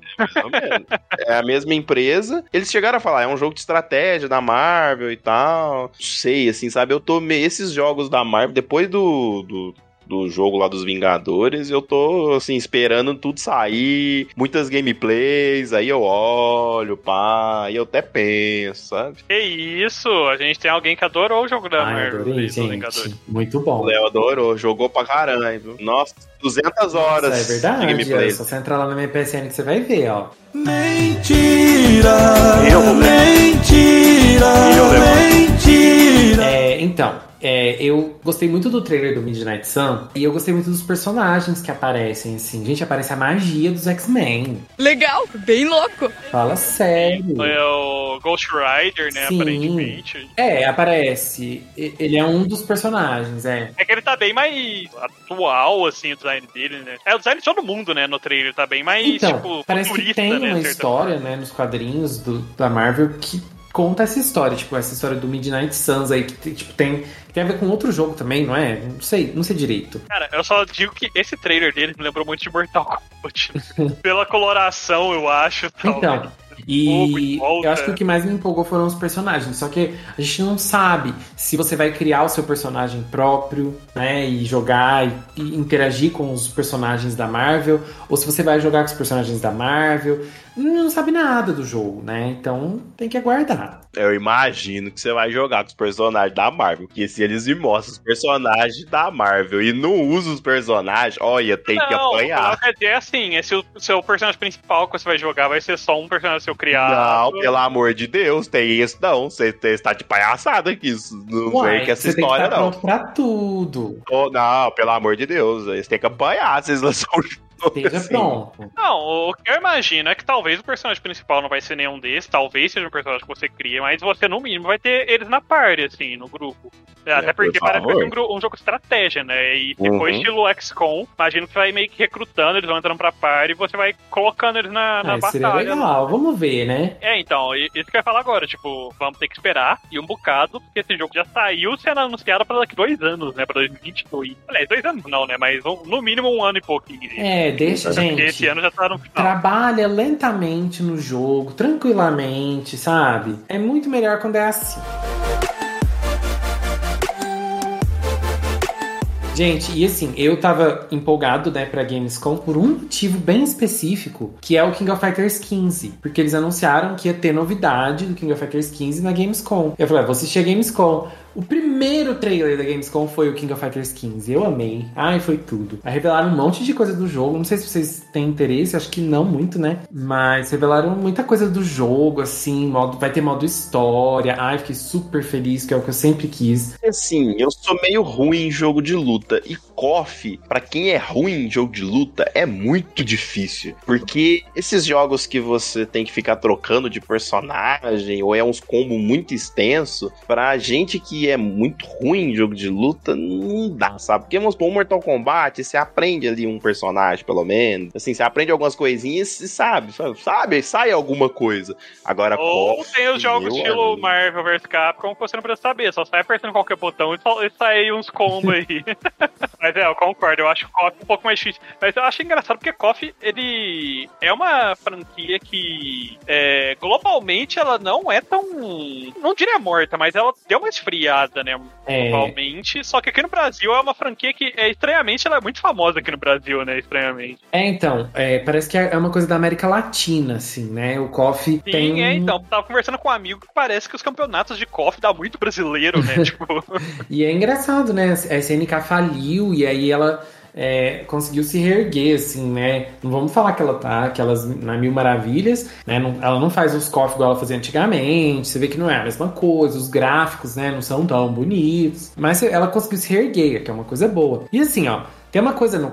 É a mesma empresa. Eles chegaram a falar, é um jogo de estratégia da Marvel e tal. Não sei, assim, sabe? Eu tô. me- Esses jogos da Marvel, depois do. do do jogo lá dos Vingadores, eu tô assim esperando tudo sair, muitas gameplays, aí eu olho, pá, aí eu até penso, sabe?
Que isso, a gente tem alguém que adorou o jogo da
Ai,
Marvel.
adorei,
dos Vingadores.
Muito
O
bom.
Léo adorou, jogou pra caralho. viu? Nossa, 200 horas
Nossa, é verdade.
de gameplay.
ó, só você entrar lá na minha PSN que você vai ver, ó.
Mentira!
Eu vou
Mentira! Mentira!
É, então, é, eu gostei muito do trailer do Midnight Sun e eu gostei muito dos personagens que aparecem, assim. Gente, aparece a magia dos X-Men.
Legal, bem louco.
Fala sério.
É o Ghost Rider, né,
Sim.
aparentemente.
É, aparece. E- Ele é um dos personagens, é.
É que ele tá bem mais atual, assim, o design dele, né? É o design de todo mundo, né, no trailer, tá bem mais,
Então,
tipo,
parece que tem
né,
uma história, né, nos quadrinhos do, da Marvel que conta essa história, tipo, essa história do Midnight Suns aí, que tem, tipo, tem, tem a ver com outro jogo também, não é? Não sei, não sei direito.
Cara, eu só digo que esse trailer dele me lembrou muito de Mortal Kombat. Pela coloração, eu acho. tal,
Então,
né?
E eu acho que o que mais me empolgou foram os personagens. Só que a gente não sabe se você vai criar o seu personagem próprio, né? E jogar e, e interagir com os personagens da Marvel, ou se você vai jogar com os personagens da Marvel. Não sabe nada do jogo, né? Então tem que aguardar.
Eu imagino que você vai jogar com os personagens da Marvel. Porque se eles me mostram os personagens da Marvel e não usam os personagens, olha, tem que
não,
apanhar.
não, dizer assim, esse o seu personagem principal que você vai jogar vai ser só um personagem seu criado.
Não, pelo amor de Deus, tem isso não. Você você está de palhaçada aqui. Isso não
Uai,
vem com essa
você tem que
história,
estar
não.
pronto pra tudo.
Oh, não, pelo amor de Deus. Eles têm que apanhar. Vocês lançam o jogo.
Esteja
assim.
pronto.
Não, o que eu imagino é que talvez o personagem principal não vai ser nenhum desses, talvez seja um personagem que você cria, mas você, no mínimo, vai ter eles na party, assim, no grupo. É, Até porque
por
parece que ser um, um jogo de estratégia, né? E se for
Uhum.
estilo XCOM, imagino que você vai meio que recrutando, eles vão entrando pra party e você vai colocando eles na, na
Ah, seria
batalha.
legal, vamos ver, né?
É, então, isso que eu ia falar agora, tipo, vamos ter que esperar e um bocado, porque esse jogo já saiu sendo anunciado pra daqui dois anos, né? Pra 2022. Aliás, dois anos não, né? Mas um- no mínimo um ano e pouquinho.
É, deixa,
Porque
gente.
esse ano já tá no final.
Trabalha lentamente no jogo, tranquilamente, sabe? É muito melhor quando é assim. Gente, e assim, eu tava empolgado, né, pra Gamescom por um motivo bem específico, que é o King of Fighters 15. Porque eles anunciaram que ia ter novidade do King of Fighters 15 na Gamescom. Eu falei, ah, vou assistir a Gamescom. O primeiro trailer da Gamescom foi o King of Fighters 15. Eu amei. Ai, foi tudo. Aí revelaram um monte de coisa do jogo. Não sei se vocês têm interesse, acho que não muito, né? Mas revelaram muita coisa do jogo, assim. Modo, vai ter modo história. Ai, fiquei super feliz, que é o que eu sempre quis.
Assim, eu sou meio ruim em jogo de luta. E KOF, pra quem é ruim em jogo de luta, é muito difícil. Porque esses jogos que você tem que ficar trocando de personagem, ou é uns combo muito extenso, pra gente que é muito ruim em jogo de luta, não dá, sabe? Porque vamos supor, Mortal Kombat, você aprende ali um personagem, pelo menos. Assim, você aprende algumas coisinhas e sabe, sabe, sai alguma coisa. Agora,
Ou
KOF,
tem os jogos estilo
amigo.
Marvel vs Capcom que você não precisa saber, só sai apertando qualquer botão e, só, e sai uns combos aí. Mas é, eu concordo, eu acho o KOF um pouco mais difícil. Mas eu acho engraçado porque KOF, ele é uma franquia que é, globalmente ela não é tão. Não diria morta, mas ela deu uma esfriada, né?
É.
Globalmente. Só que aqui no Brasil é uma franquia que, é, estranhamente, ela é muito famosa aqui no Brasil, né? Estranhamente.
É, então, é, parece que é uma coisa da América Latina, assim, né? O KOF
Sim,
tem.
é, então. Tava conversando com um amigo que parece que os campeonatos de KOF dá muito brasileiro, né? tipo.
E é engraçado, né? A SNK faliu e aí ela é, conseguiu se reerguer, assim, né? Não vamos falar que ela tá, que elas na mil maravilhas, né? Não- ela não faz os KOF igual ela fazia antigamente. Você vê que não é a mesma coisa, os gráficos, né? Não são tão bonitos. Mas ela conseguiu se reerguer, que é uma coisa boa. E assim, ó. Tem uma coisa no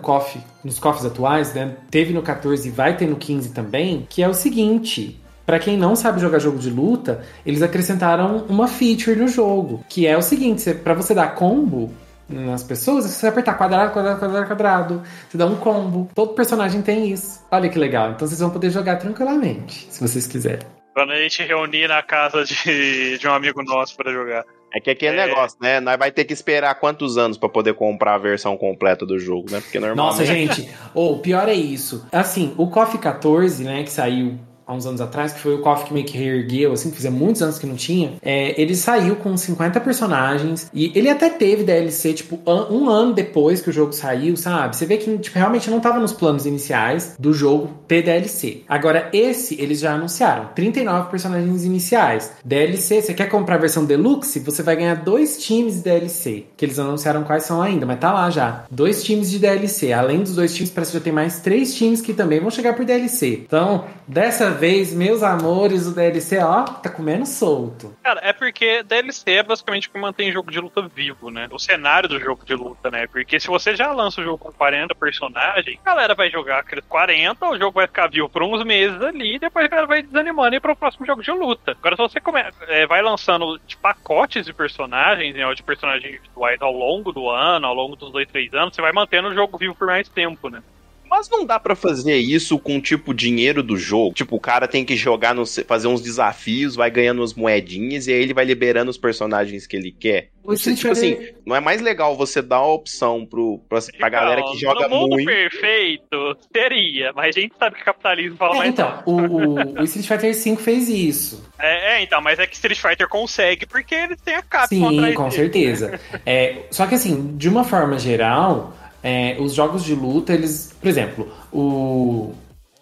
nos KOFs atuais, né? Teve no 14 e vai ter no 15 também, que é o seguinte: Pra quem não sabe jogar jogo de luta, eles acrescentaram uma feature no jogo, que é o seguinte, pra você dar combo nas pessoas, é você apertar quadrado, quadrado, quadrado, quadrado, você dá um combo. Todo personagem tem isso. Olha que legal. Então vocês vão poder jogar tranquilamente, se vocês quiserem.
Quando a gente reunir na casa de, de um amigo nosso pra jogar.
É que aquele
É.
negócio, né? Nós vai ter que esperar quantos anos pra poder comprar a versão completa do jogo, né? Porque normalmente.
Nossa, gente, o pior é isso. Assim, o KOF 14, né, que saiu há uns anos atrás, que foi o KOF que meio que reergueu, assim, que fazia muitos anos que não tinha, é, ele saiu com 50 personagens e ele até teve DLC, tipo, um ano depois que o jogo saiu, sabe? Você vê que, tipo, realmente não tava nos planos iniciais do jogo ter DLC. Agora, esse, eles já anunciaram, 39 personagens iniciais. DLC, você quer comprar a versão Deluxe, você vai ganhar dois times de DLC, que eles anunciaram quais são ainda, mas tá lá já. Dois times de DLC. Além dos dois times, parece que já tem mais três times que também vão chegar por DLC. Então, dessa vez, meus amores, o DLC, ó, tá comendo solto.
Cara, é porque DLC é basicamente o que mantém jogo de luta vivo, né? O cenário do jogo de luta, né? Porque se você já lança o jogo com 40 personagens, a galera vai jogar aqueles 40, o jogo vai ficar vivo por uns meses ali, e depois a galera vai desanimando e ir pro próximo jogo de luta. Agora, se você come... é, vai lançando de pacotes de personagens, né? Ou de personagens individuais ao longo do ano, ao longo dos dois, três anos, você vai mantendo o jogo vivo por mais tempo, né?
Mas não dá pra fazer isso com, tipo, dinheiro do jogo. Tipo, o cara tem que jogar, no, fazer uns desafios, vai ganhando umas moedinhas e aí ele vai liberando os personagens que ele quer. Você, tipo assim, não é mais legal você dar a opção pro, pra, pra galera que joga
no mundo
muito.
perfeito, teria, mas a gente sabe que o capitalismo fala
É,
mais
então, o, o, o Street Fighter V fez isso.
É, é, então, mas é que Street Fighter consegue porque eles têm a Capcom
Sim, com
deles.
certeza. É, só que assim, de uma forma geral, é, os jogos de luta, eles. Por exemplo, o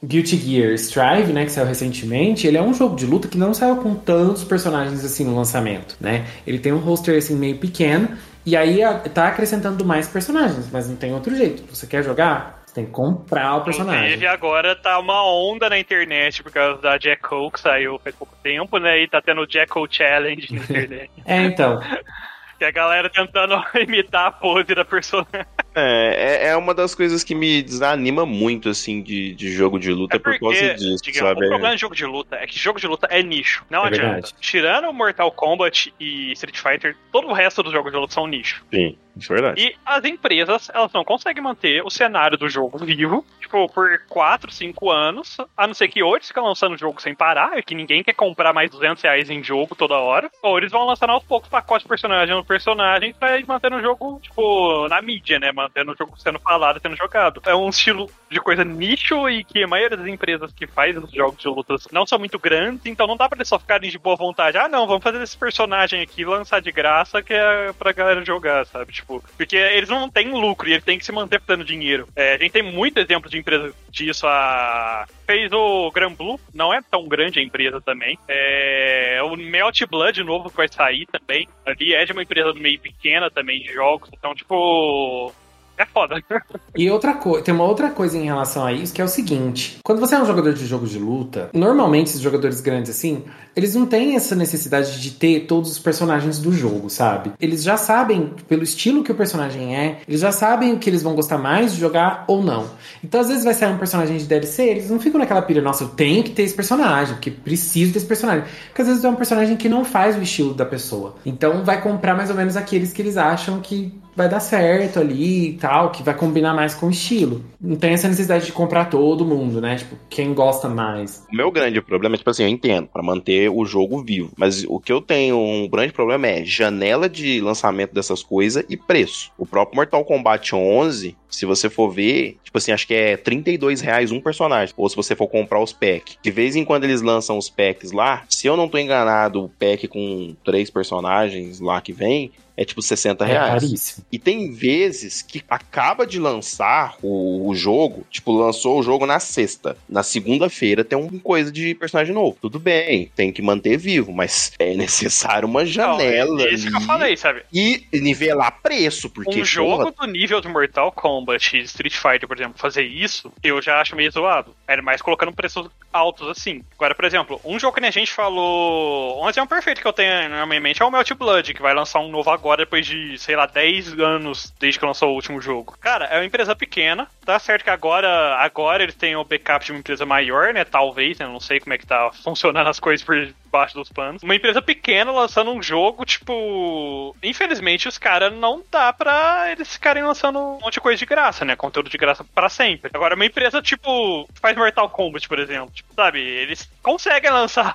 Guilty Gear Strive, né, que saiu recentemente, ele é um jogo de luta que não saiu com tantos personagens assim no lançamento, né? Ele tem um roster assim meio pequeno e aí tá acrescentando mais personagens, mas não tem outro jeito. Você quer jogar? Você tem que comprar o personagem.
Inclusive, agora tá uma onda na internet por causa da Jackal que saiu faz pouco tempo, né? E tá tendo o Jackal Challenge na internet.
É, então.
que a galera tentando imitar a pose da personagem.
É, é, é uma das coisas que me desanima muito, assim, de, de jogo de luta por causa
Porque,
disso,
digamos,
sabe?
o problema de jogo de luta é que jogo de luta é nicho. Não
É
adianta.
verdade.
Tirando o Mortal Kombat e Street Fighter, todo o resto dos jogos de luta são nicho.
Sim, isso é verdade.
E as empresas, elas não conseguem manter o cenário do jogo vivo, tipo, por 4, 5 anos, a não ser que ou eles ficam lançando o jogo sem parar, que ninguém quer comprar mais 200 reais em jogo toda hora, ou eles vão lançando aos poucos pacotes de personagem no personagem pra ir mantendo o jogo, tipo, na mídia, né? Mantendo o jogo sendo falado, sendo jogado. É um estilo de coisa nicho e que a maioria das empresas que faz os jogos de lutas não são muito grandes, então não dá pra eles só ficarem de boa vontade. Ah, não, vamos fazer esse personagem aqui, lançar de graça, que é pra galera jogar, sabe? Tipo, porque eles não têm lucro e eles têm que se manter dando dinheiro. É, a gente tem muito exemplo de empresa disso. A fez o Gran Blue, não é tão grande a empresa também. É, O Melt Blood novo que vai sair também. Ali é de uma empresa meio pequena também de jogos. Então, tipo. É foda.
E outra coisa, tem uma outra coisa em relação a isso, que é o seguinte: quando você é um jogador de jogos de luta, normalmente esses jogadores grandes assim, eles não têm essa necessidade de ter todos os personagens do jogo, sabe? Eles já sabem, pelo estilo que o personagem é, eles já sabem o que eles vão gostar mais de jogar ou não. Então, às vezes vai sair um personagem de DLC, eles não ficam naquela pilha, nossa, eu tenho que ter esse personagem, porque preciso desse personagem. Porque às vezes é um personagem que não faz o estilo da pessoa. Então vai comprar mais ou menos aqueles que eles acham que vai dar certo ali e tal, que vai combinar mais com o estilo. Não tem essa necessidade de comprar todo mundo, né? Tipo, quem gosta mais.
O meu grande problema é, tipo assim, eu entendo, pra manter o jogo vivo. Mas o que eu tenho um grande problema é janela de lançamento dessas coisas e preço. O próprio Mortal Kombat 11, se você for ver, tipo assim, acho que é 32 reais um personagem. Ou se você for comprar os packs. De vez em quando eles lançam os packs lá, se eu não tô enganado, o pack com três personagens lá que vem, é tipo 60
É
reais.
caríssimo.
E tem vezes que acaba de lançar o, o jogo, tipo, lançou o jogo na sexta. Na segunda-feira tem uma coisa de personagem novo. Tudo bem, tem que manter vivo, mas é necessário uma janela.
é isso que eu falei, sabe?
E nivelar preço, porque
Um jogo
porra,
do nível de Mortal Kombat e Street Fighter, por exemplo, fazer isso, eu já acho meio zoado. Era mais colocando preços altos assim. Agora, por exemplo, um jogo que nem a gente falou. Um exemplo perfeito que eu tenho na minha mente é o Melt Blood, que vai lançar um novo agora depois de, sei lá, 10 anos desde que lançou o último jogo. Cara, é uma empresa pequena. Tá certo que agora, agora eles têm o backup de uma empresa maior, né? Talvez, né? Não sei como é que tá funcionando as coisas por baixo dos panos. Uma empresa pequena lançando um jogo, tipo. Infelizmente, os caras não dá pra eles ficarem lançando um monte de coisa de graça, né? Conteúdo de graça pra sempre. Agora, uma empresa, tipo, faz Mortal Kombat, por exemplo. Tipo, sabe? Eles conseguem lançar.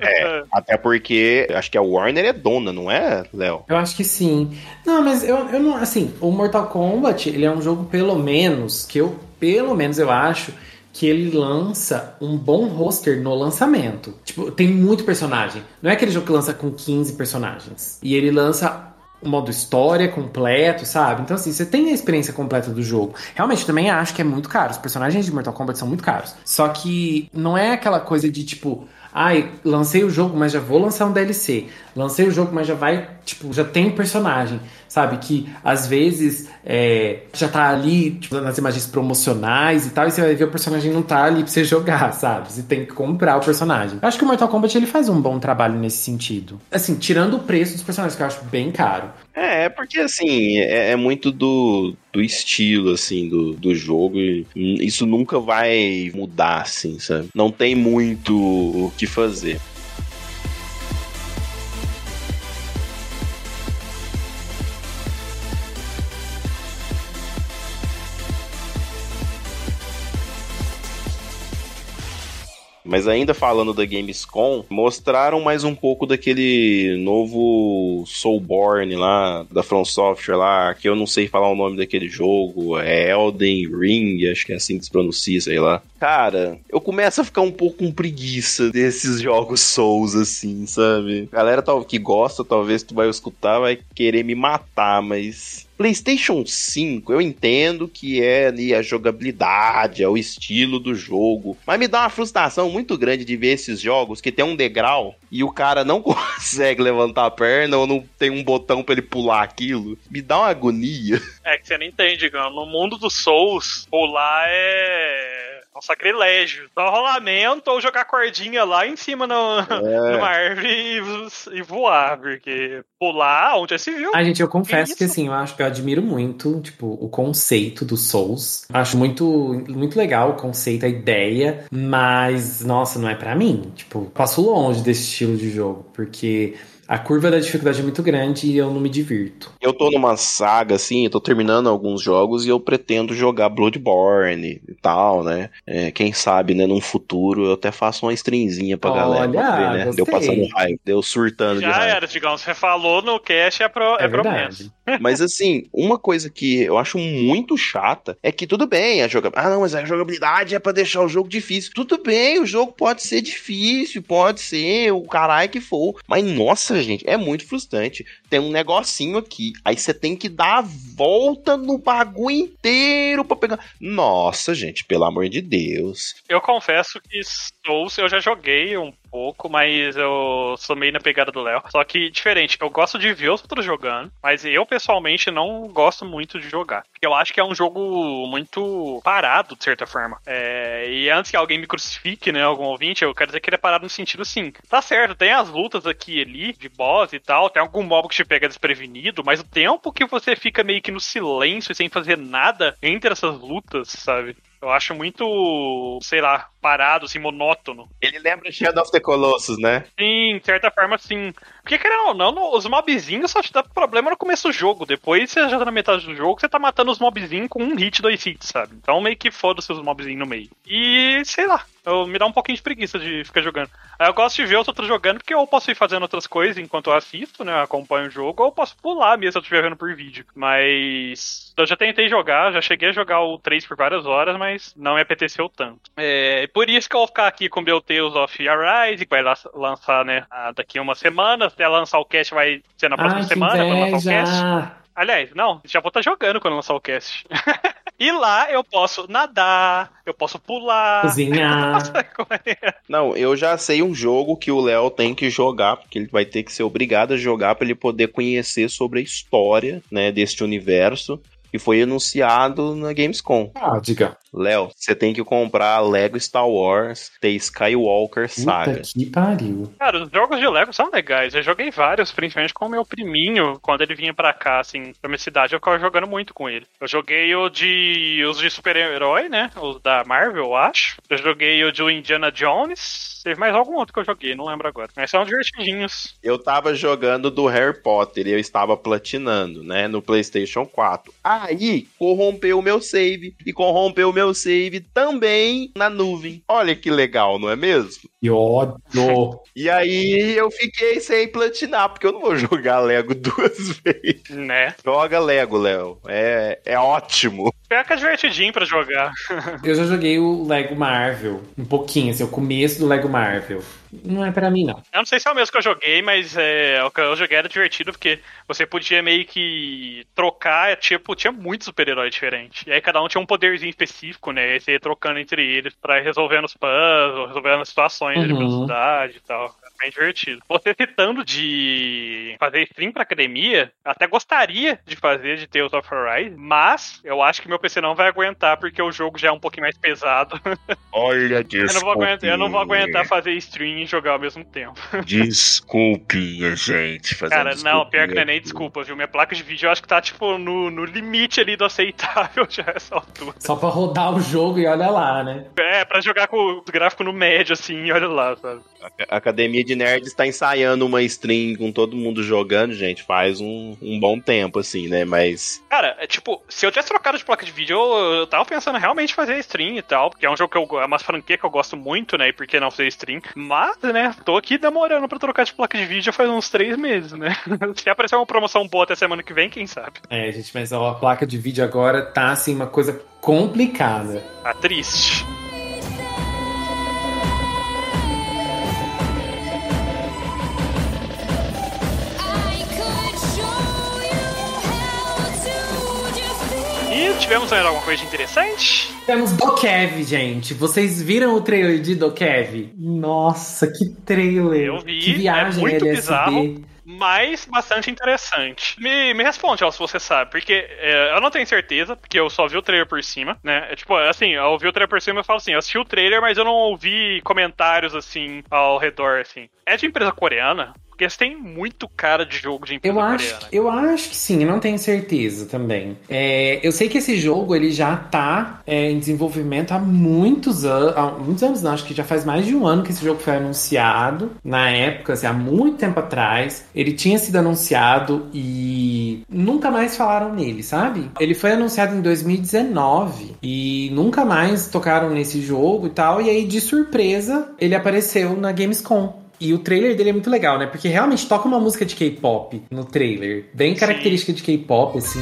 É, até porque acho que a Warner é dona, não é, Léo?
Eu acho que sim. Não, mas eu, eu não. Assim, o Mortal Kombat, ele é um jogo, pelo menos, que eu. Pelo menos eu acho que ele lança um bom roster no lançamento. Tipo, tem muito personagem. Não é aquele jogo que lança com 15 personagens. E ele lança o modo história completo, sabe? Então, assim, você tem a experiência completa do jogo. Realmente, também acho que é muito caro. Os personagens de Mortal Kombat são muito caros. Só que não é aquela coisa de tipo. Ai, lancei o jogo, mas já vou lançar um DLC. Lancei o jogo, mas já vai, tipo, já tem um personagem, sabe? Que às vezes é, já tá ali, tipo, nas imagens promocionais e tal, e você vai ver o personagem não tá ali pra você jogar, sabe? Você tem que comprar o personagem. Acho que o Mortal Kombat ele faz um bom trabalho nesse sentido. Assim, tirando o preço dos personagens, que eu acho bem caro.
É, é porque assim, é, é muito do, do estilo, assim, do, do jogo. E isso nunca vai mudar, assim, sabe? Não tem muito o que fazer. Mas ainda falando da Gamescom, mostraram mais um pouco daquele novo Soulborn lá, da From Software lá, que eu não sei falar o nome daquele jogo, é Elden Ring, acho que é assim que se pronuncia, sei lá. Cara, eu começo a ficar um pouco com preguiça desses jogos Souls, assim, sabe? Galera que gosta, talvez tu vai escutar, vai querer me matar, mas PlayStation 5, eu entendo que é ali a jogabilidade, é o estilo do jogo, mas me dá uma frustração muito grande de ver esses jogos que tem um degrau e o cara não consegue levantar a perna ou não tem um botão pra ele pular aquilo. Me dá uma agonia.
É que você não entende, digamos. No mundo dos Souls, pular é um sacrilégio. Só rolamento ou jogar cordinha lá em cima no, numa árvore e, e voar, porque pular, onde já se viu?
Ah, gente, eu confesso
Que
que, assim, eu acho que eu admiro muito, tipo, o conceito do Souls. Acho muito, muito legal o conceito, a ideia, mas, nossa, não é pra mim. Tipo, passo longe desse estilo de jogo, porque a curva da dificuldade é muito grande e eu não me divirto.
Eu tô numa saga, assim, eu tô terminando alguns jogos e eu pretendo jogar Bloodborne e tal, né? É, quem sabe, né, num futuro eu até faço uma streamzinha pra galera
Olha,
pra ver, né?
gostei.
Deu passando raiva, deu surtando de
Já
raiva.
era, digamos, você falou no cast, é, pro, é, promessa.
Mas assim, uma coisa que eu acho muito chata é que tudo bem, a jogabilidade. Ah, não, mas a jogabilidade é pra deixar o jogo difícil. Tudo bem, o jogo pode ser difícil, pode ser o caralho que for. Mas nossa, gente, é muito frustrante. Tem um negocinho aqui, aí você tem que dar a volta no bagulho inteiro pra pegar. Nossa, gente, pelo amor de Deus.
Eu confesso que Souls eu já joguei um pouco, mas eu sou meio na pegada do Léo. Só que diferente, eu gosto de ver os outros jogando, mas eu pessoalmente não gosto muito de jogar. Eu acho que é um jogo muito parado, de certa forma. É, e antes que alguém me crucifique, né, algum ouvinte, eu quero dizer que ele é parado no sentido assim. Tá certo, tem as lutas aqui e ali, de boss e tal, tem algum mob que te pega desprevenido, mas o tempo que você fica meio que no silêncio e sem fazer nada entre essas lutas, sabe? Eu acho muito, sei lá, parado, assim, monótono.
Ele lembra Shadow of the Colossus, né?
Sim, de certa forma, sim. Porque, querendo ou não, os mobzinhos só te dá problema no começo do jogo. Depois você já tá na metade do jogo, você tá matando os mobzinhos com um hit, dois hits, sabe? Então meio que foda-se os mobzinhos no meio. E, sei lá, eu, me dá um pouquinho de preguiça de ficar jogando. Aí eu gosto de ver os outros jogando, porque eu posso ir fazendo outras coisas enquanto eu assisto, né? Acompanho o jogo, ou eu posso pular mesmo se eu estiver vendo por vídeo. Mas eu já tentei jogar, já cheguei a jogar o 3 por várias horas, mas não me apeteceu tanto. É por isso que eu vou ficar aqui com o meu Tales of Arise, que vai la- lançar, né, ah, daqui a uma semana. Até lançar o cast vai ser na próxima
Ai, que
semana, quando lançar o cast. Aliás, não, já vou estar jogando quando lançar o cast. e lá eu posso nadar, eu posso pular.
Cozinhar.
Não, eu já sei um jogo que o Léo tem que jogar, porque ele vai ter que ser obrigado a jogar para ele poder conhecer sobre a história, né, deste universo. E foi anunciado na Gamescom.
Ah, diga.
Léo, você tem que comprar Lego Star Wars The Skywalker
Puta
Saga.
que pariu.
Cara, os jogos de Lego são legais. Eu joguei vários, principalmente com o meu priminho, quando ele vinha pra cá, assim, pra minha cidade, eu ficava jogando muito com ele. Eu joguei o de. os de super-herói, né? Os da Marvel, eu acho. Eu joguei o de Indiana Jones. Teve mais algum outro que eu joguei, não lembro agora. Mas são divertidinhos.
Eu tava jogando do Harry Potter e eu estava platinando, né, no PlayStation 4. Aí corrompeu o meu save e corrompeu o meu save também na nuvem. Olha que legal, não é mesmo?
Que ódio.
E aí eu fiquei sem platinar, porque eu não vou jogar Lego duas vezes.
Né?
Joga Lego, Léo. É, é ótimo.
Pior que é divertidinho pra jogar.
Eu já joguei o Lego Marvel. Um pouquinho, assim, o começo do Lego Marvel. Não é pra mim, não.
Eu não sei se é o mesmo que eu joguei, mas é, o que eu joguei era divertido porque você podia meio que trocar, tipo, tinha muitos super-heróis diferentes. E aí cada um tinha um poderzinho específico, né? E aí você ia trocando entre eles pra ir resolvendo os puzzles, resolvendo as situações de
Uhum.
velocidade e tal. É Bem divertido. Você citando de fazer stream pra academia, até gostaria de fazer de Tales of Arise, mas eu acho que meu PC não vai aguentar porque o jogo já é um pouquinho mais pesado.
Olha,
eu, não vou aguentar, eu não vou aguentar fazer stream e jogar ao mesmo tempo.
Desculpinha, gente.
Cara, não, pior que não é nem desculpa, viu? Minha placa de vídeo eu acho que tá, tipo, no, no limite ali do aceitável já essa altura.
Só pra rodar o jogo e olha lá, né?
É, pra jogar com o gráfico no médio, assim, e olha lá, sabe?
A Academia de Nerds tá ensaiando uma stream com todo mundo jogando, gente, faz um, um bom tempo, assim, né? Mas
Cara, é tipo, se eu tivesse trocado de placa de vídeo, eu, eu tava pensando realmente em fazer stream e tal, porque é um jogo que eu, é uma franquia que eu gosto muito, né? E por que não fazer stream? Mas, né, tô aqui demorando pra trocar de placa de vídeo já faz uns três meses, né? se aparecer uma promoção boa até semana que vem, quem sabe?
É, gente, mas ó, a placa de vídeo agora tá, assim, uma coisa complicada.
Tá triste. Tivemos mais alguma coisa de interessante?
Temos Dokev, gente. Vocês viram o trailer de Dokev? Nossa, que trailer.
Eu vi,
que viagem
é muito
LSD.
bizarro, mas bastante interessante. Me, me responde, Al, se você sabe, porque é, eu não tenho certeza, porque eu só vi o trailer por cima, né? É, tipo, assim, eu ouvi o trailer por cima e falo assim, eu assisti o trailer, mas eu não ouvi comentários, assim, ao redor, assim. É de empresa coreana? Porque eles têm muito cara de jogo de empresa
Eu acho,
coreana.
eu acho que sim, eu não tenho certeza também. É, eu sei que esse jogo ele já tá é, em desenvolvimento há muitos anos. Há muitos anos, não, acho que já faz mais de um ano que esse jogo foi anunciado. Na época, assim, há muito tempo atrás. Ele tinha sido anunciado e nunca mais falaram nele, sabe? Ele foi anunciado em 2019 e nunca mais tocaram nesse jogo e tal. E aí, de surpresa, ele apareceu na Gamescom. E o trailer dele é muito legal, né? Porque realmente toca uma música de K-pop no trailer. Bem característica de K-pop, assim.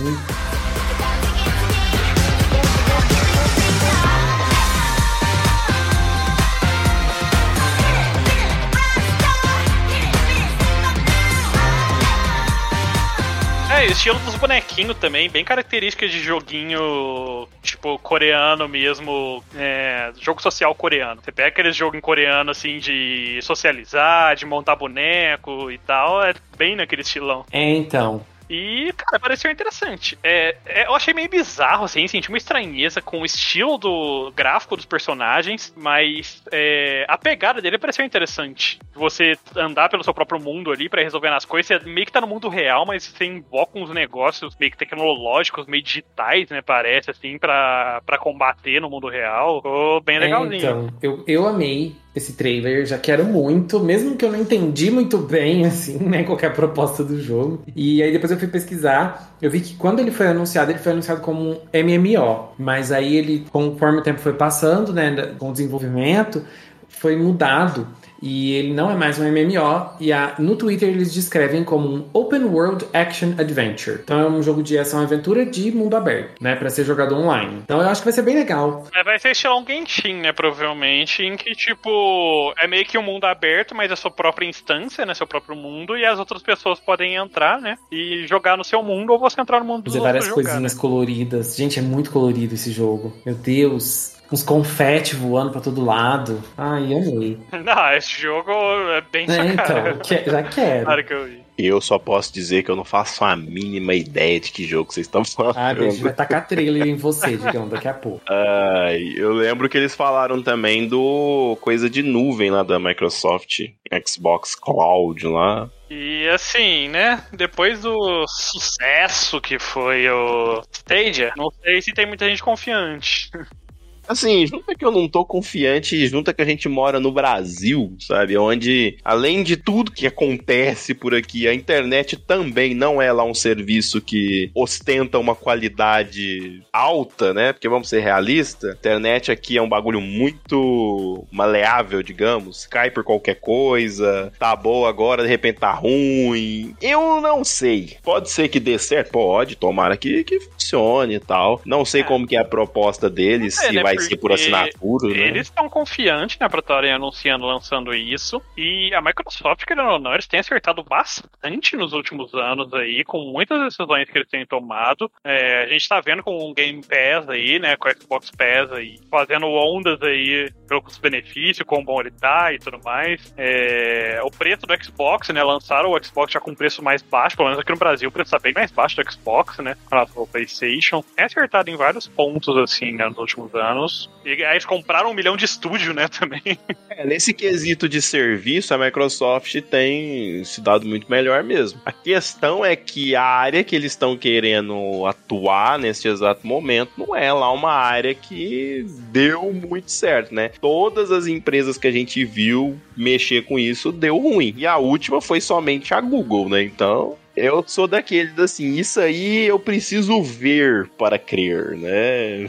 Estilo dos bonequinhos também, bem característica de joguinho, tipo, coreano mesmo, é, jogo social coreano. Você pega aqueles jogos em coreano, assim, de socializar, de montar boneco e tal, é bem naquele estilão.
É, então.
E, cara, pareceu interessante. É, é, eu achei meio bizarro, assim, senti uma estranheza com o estilo do gráfico dos personagens, mas é, a pegada dele pareceu interessante. Você andar pelo seu próprio mundo ali pra resolver as coisas, você meio que tá no mundo real, mas você invoca uns negócios meio que tecnológicos, meio digitais, né, parece, assim, pra, pra combater no mundo real. Ficou bem legalzinho.
É, então, eu, eu amei esse trailer, já quero muito, mesmo que eu não entendi muito bem, assim, né, qual que é proposta do jogo. E aí depois eu fui pesquisar, eu vi que quando ele foi anunciado, ele foi anunciado como um MMO, mas aí ele, conforme o tempo foi passando, né, com o desenvolvimento, foi mudado e ele não é mais um MMO. E a, no Twitter eles descrevem como um Open World Action Adventure. Então é um jogo de ação e aventura de mundo aberto, né? Pra ser jogado online. Então eu acho que vai ser bem legal.
É, vai ser estilo um Genshin, né, provavelmente, em que, tipo, é meio que um mundo aberto, mas é sua própria instância, né, seu próprio mundo, e as outras pessoas podem entrar, né, e jogar no seu mundo, ou você entrar no mundo
Fazer
dos
várias
outros jogar,
coisinhas
né?
coloridas. Gente, é muito colorido esse jogo. Meu Deus. Uns confete voando pra todo lado. Ai, amei.
Não, esse jogo é bem
É, então, que- já quero.
Claro que eu vi.
Eu só posso dizer que eu não faço a mínima ideia de que jogo vocês estão falando.
Ah, bicho, vai tacar trailer em você, digamos, daqui a pouco.
Ai, eu lembro que eles falaram também do coisa de nuvem lá da Microsoft, Xbox Cloud lá.
E assim, né? Depois do sucesso que foi o Stadia, não sei se tem muita gente confiante.
Assim, junta que eu não tô confiante e junta que a gente mora no Brasil, sabe? Onde, além de tudo que acontece por aqui, a internet também não é lá um serviço que ostenta uma qualidade alta, né? Porque vamos ser realistas, a internet aqui é um bagulho muito maleável, digamos. Cai por qualquer coisa, tá boa agora, de repente tá ruim. Eu não sei. Pode ser que dê certo? Pode, tomara que, que funcione e tal. Não sei como que é a proposta deles,
É,
se
né,
vai ser por assinatura, né?
Eles estão confiantes, né, pra estarem anunciando, lançando isso. E a Microsoft, querendo ou não, eles têm acertado bastante nos últimos anos aí, com muitas decisões que eles têm tomado. É, a gente tá vendo com o Game Pass aí, né, com o Xbox Pass aí, fazendo ondas aí pelo custo-benefício, quão bom ele tá e tudo mais. É, o preço do Xbox, né, lançaram o Xbox já com um preço mais baixo, pelo menos aqui no Brasil o preço tá bem mais baixo do Xbox, né, com relação ao PlayStation. É acertado em vários pontos, assim, né, nos últimos anos. E aí eles compraram um milhão de estúdio, né, também.
É, nesse quesito de serviço, a Microsoft tem se dado muito melhor mesmo. A questão é que a área que eles estão querendo atuar nesse exato momento não é lá uma área que deu muito certo, né? Todas as empresas que a gente viu mexer com isso deu ruim. E a última foi somente a Google, né? Então, eu sou daqueles assim, isso aí eu preciso ver para crer, né?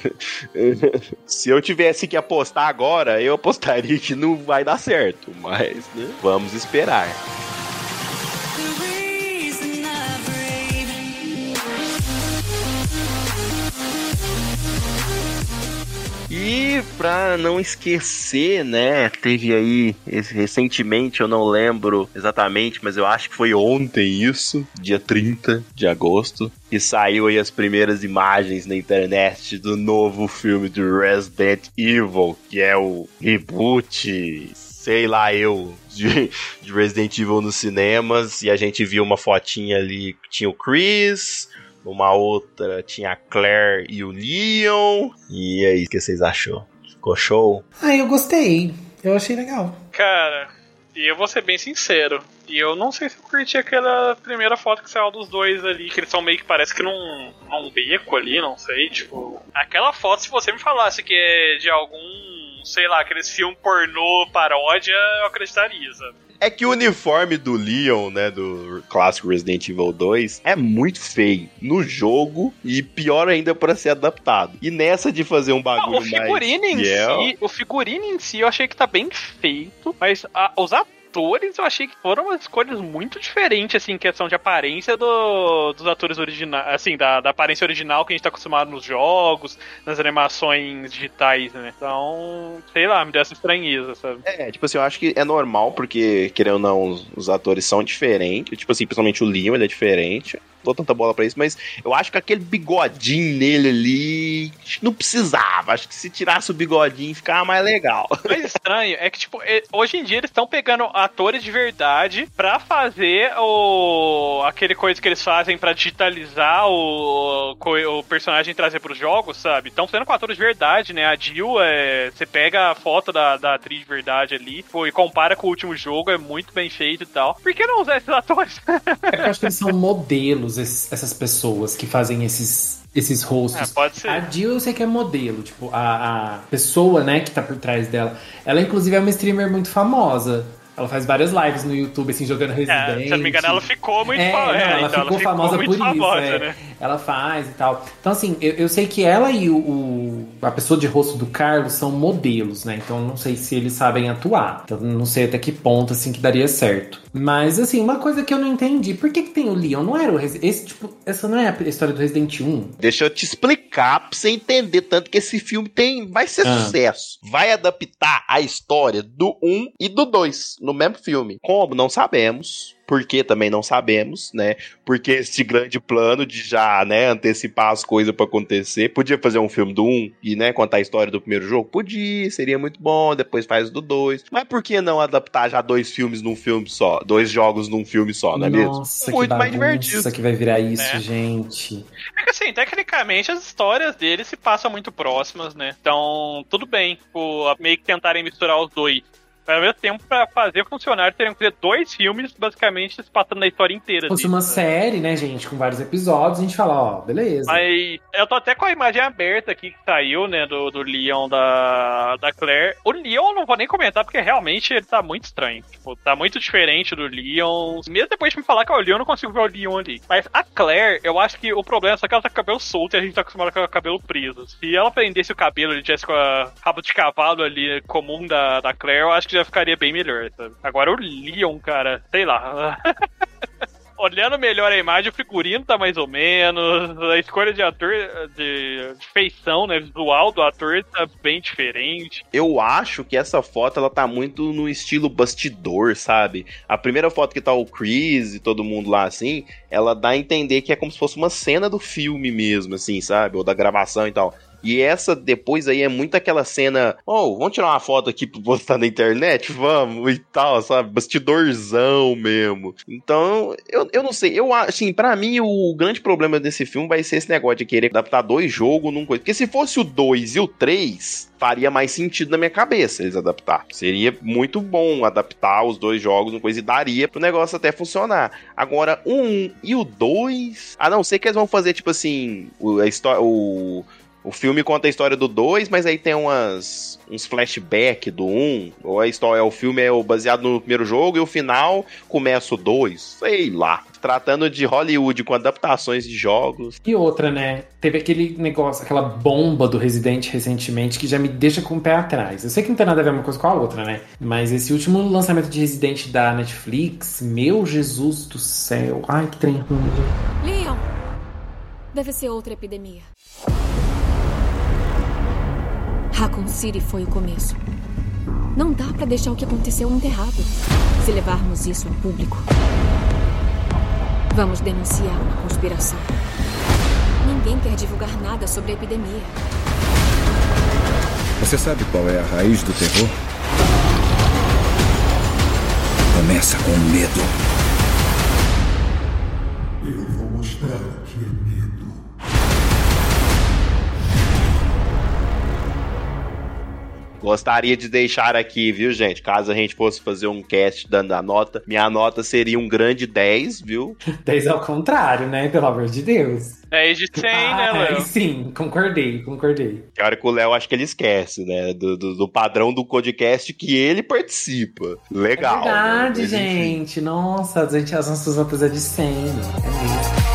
Se eu tivesse que apostar agora, eu apostaria que não vai dar certo, mas né, vamos esperar. E pra não esquecer, né? Teve aí recentemente, eu não lembro exatamente, mas eu acho que foi ontem isso, dia 30 de agosto, que saiu aí as primeiras imagens na internet do novo filme do Resident Evil, que é o reboot, sei lá eu, de, de Resident Evil nos cinemas, e a gente viu uma fotinha ali que tinha o Chris, uma outra tinha a Claire e o Leon. E aí, o que vocês achou? Ficou show?
Ah, eu gostei. Eu achei legal.
Cara, e eu vou ser bem sincero. E eu não sei se eu curti aquela primeira foto que saiu dos dois ali, que eles são meio que parece que num, num beco ali, não sei, tipo. Aquela foto, se você me falasse que é de algum, sei lá, aqueles filme pornô paródia, eu acreditaria, sabe?
É que o uniforme do Leon, né, do clássico Resident Evil 2, é muito feio no jogo e pior ainda para ser adaptado. E nessa de fazer um bagulho
O figurino
mais
em si, o figurino em si eu achei que tá bem feito, mas a- os atores eu achei que foram umas escolhas muito diferentes, assim, em questão de aparência do- dos atores originais, assim, da, da aparência original que a gente tá acostumado nos jogos, nas animações digitais, né? Então, sei lá, me deu essa estranheza, sabe?
É, tipo assim, eu acho que é normal, porque, querendo ou não, os, os atores são diferentes. Tipo assim, principalmente o Leon, ele é diferente. dou tanta bola pra isso, mas eu acho que aquele bigodinho nele ali não precisava. Acho que se tirasse o bigodinho ficava mais legal.
O mais estranho é que, tipo, hoje em dia eles estão pegando atores de verdade pra fazer o. aquele coisa que eles fazem pra digitalizar o, o personagem trazer pros jogos, sabe? Estão sendo com atores de verdade, né? A Jill, é, você pega a foto da, da atriz de verdade ali pô, e compara com o último jogo, é muito bem feito e tal. Por que não usar esses atores?
É que eu acho que eles são modelos, esses- essas pessoas que fazem esses, esses rostos.
É, pode ser.
A Jill eu sei que é modelo, tipo, a, a pessoa, né, que tá por trás dela. Ela, inclusive, é uma streamer muito famosa. Ela faz várias lives no YouTube, assim, jogando
É,
Resident.
se eu não me engano, ela ficou muito
É,
famosa.
não, ela
então,
ficou famosa
muito
por isso,
famosa,
é.
né?
Ela faz e tal. Então, assim, eu, eu sei que ela e o, o- a pessoa de rosto do Carlos são modelos, né? Então, não sei se eles sabem atuar. Então, não sei até que ponto, assim, que daria certo. Mas, assim, uma coisa que eu não entendi. Por que, que tem o Leon? Não era o Resi- esse tipo Essa não é a história do Resident 1?
Deixa eu te explicar pra você entender tanto que esse filme tem vai ser
Ah.
sucesso. Vai adaptar a história do 1 e do 2 no mesmo filme. Como? Não sabemos. Por que também não sabemos, né? Porque esse grande plano de já, né, antecipar as coisas pra acontecer. Podia fazer um filme do 1 e, né, contar a história do primeiro jogo? Podia, seria muito bom. Depois faz do 2. Mas por que não adaptar já dois filmes num filme só? Dois jogos num filme só, não é mesmo?
Nossa,
Muito
que
mais divertido.
que vai virar isso,
É.
gente.
É que assim, tecnicamente as histórias deles se passam muito próximas, né? Então, tudo bem, tipo, meio que tentarem misturar os dois. Mas ao mesmo tempo, pra fazer funcionar, teriam que ter dois filmes, basicamente, se passando na história inteira.
Se fosse
deles,
uma série, né, gente, com vários episódios, a gente fala, ó, beleza.
Mas eu tô até com a imagem aberta aqui que saiu, né, do, do Leon da, da Claire. O Leon eu não vou nem comentar porque realmente ele tá muito estranho. Tipo, tá muito diferente do Leon. Mesmo depois de me falar que é o Leon, eu não consigo ver o Leon ali. Mas a Claire, eu acho que o problema é só que ela tá com o cabelo solto e a gente tá acostumado com o cabelo preso. Se ela prendesse o cabelo e tivesse com a rabo de cavalo ali comum da, da Claire, eu acho que já ficaria bem melhor, sabe? Agora o Leon, cara, sei lá. Olhando melhor a imagem, o figurino tá mais ou menos, a escolha de ator, de, de feição, né, visual do ator tá bem diferente.
Eu acho que essa foto ela tá muito no estilo bastidor, sabe? A primeira foto que tá o Chris e todo mundo lá assim, ela dá a entender que é como se fosse uma cena do filme mesmo, assim, sabe? Ou da gravação e tal. E essa depois aí é muito aquela cena, oh, vamos tirar uma foto aqui pra postar na internet? Vamos e tal, sabe? Bastidorzão mesmo. Então, eu, eu não sei, eu assim, pra mim o grande problema desse filme vai ser esse negócio de querer adaptar dois jogos num coisa. Porque se fosse o 2 e o 3, faria mais sentido na minha cabeça eles adaptar. Seria muito bom adaptar os dois jogos numa coisa e daria pro negócio até funcionar. Agora, 1 e o 2, a não ser que eles vão fazer, tipo assim, a história. O, o filme conta a história do 2, mas aí tem umas uns flashback do 1, ou a história, o filme é baseado no primeiro jogo e o final começa o 2, sei lá. Tratando de Hollywood com adaptações de jogos.
E outra, né? Teve aquele negócio, aquela bomba do Resident recentemente que já me deixa com o pé atrás. Eu sei que não tem nada a ver uma coisa com a outra, né? Mas esse último lançamento de Resident da Netflix, meu Jesus do céu. Ai, que trem ruim.
Leon! Deve ser outra epidemia. Raccoon City foi o começo. Não dá pra deixar o que aconteceu enterrado. Se levarmos isso ao público, vamos denunciar uma conspiração. Ninguém quer divulgar nada sobre a epidemia.
Você sabe qual é a raiz do terror? Começa com medo.
Gostaria de deixar aqui, viu, gente? Caso a gente fosse fazer um cast dando a nota, minha nota seria um grande 10, viu?
10 ao contrário, né? Pelo amor de Deus.
10 de 100, né,
Ah,
Léo?
sim, concordei, concordei.
Que hora que o Léo acho que ele esquece, né? Do, do, do padrão do podcast que ele participa. Legal.
É verdade,
né?
Gente. Nossa, a gente, as nossas notas é de 100. É mesmo.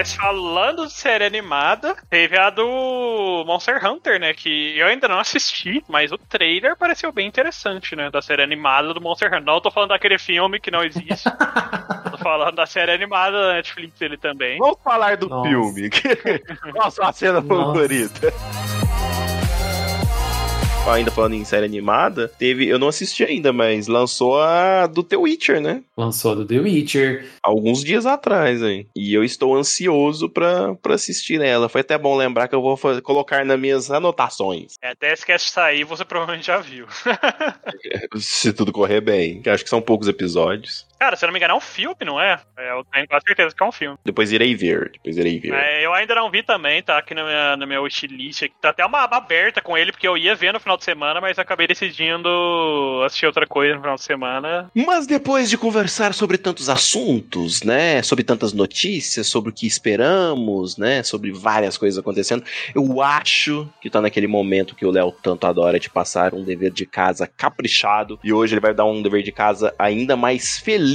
Mas falando de série animada, teve a do Monster Hunter, né? Que eu ainda não assisti, mas o trailer pareceu bem interessante, né? Da série animada do Monster Hunter. Não tô falando daquele filme que não existe. tô falando da série animada da Netflix ele também.
Vamos falar do
Nossa.
filme. Qual a sua cena
Nossa.
favorita? Ainda falando em série animada, teve, eu não assisti ainda, mas lançou a do The Witcher, né?
Lançou do The Witcher.
Alguns dias atrás, hein? E eu estou ansioso pra, pra assistir ela. Foi até bom lembrar que eu vou fa- colocar nas minhas anotações.
É, até esse cast sair, você provavelmente já viu.
Se tudo correr bem. Acho que são poucos episódios.
Cara, se eu não me engano, é um filme, não é? É, Eu tenho quase certeza que é um filme.
Depois irei ver. Depois irei ver.
É, eu ainda não vi também, tá aqui na minha, na minha wishlist. aqui. Tá até uma aba aberta com ele, porque eu ia ver no final de semana, mas acabei decidindo assistir outra coisa no final de semana.
Mas depois de conversar sobre tantos assuntos, né? Sobre tantas notícias, sobre o que esperamos, né? Sobre várias coisas acontecendo, eu acho que tá naquele momento que o Léo tanto adora de passar um dever de casa caprichado. E hoje ele vai dar um dever de casa ainda mais feliz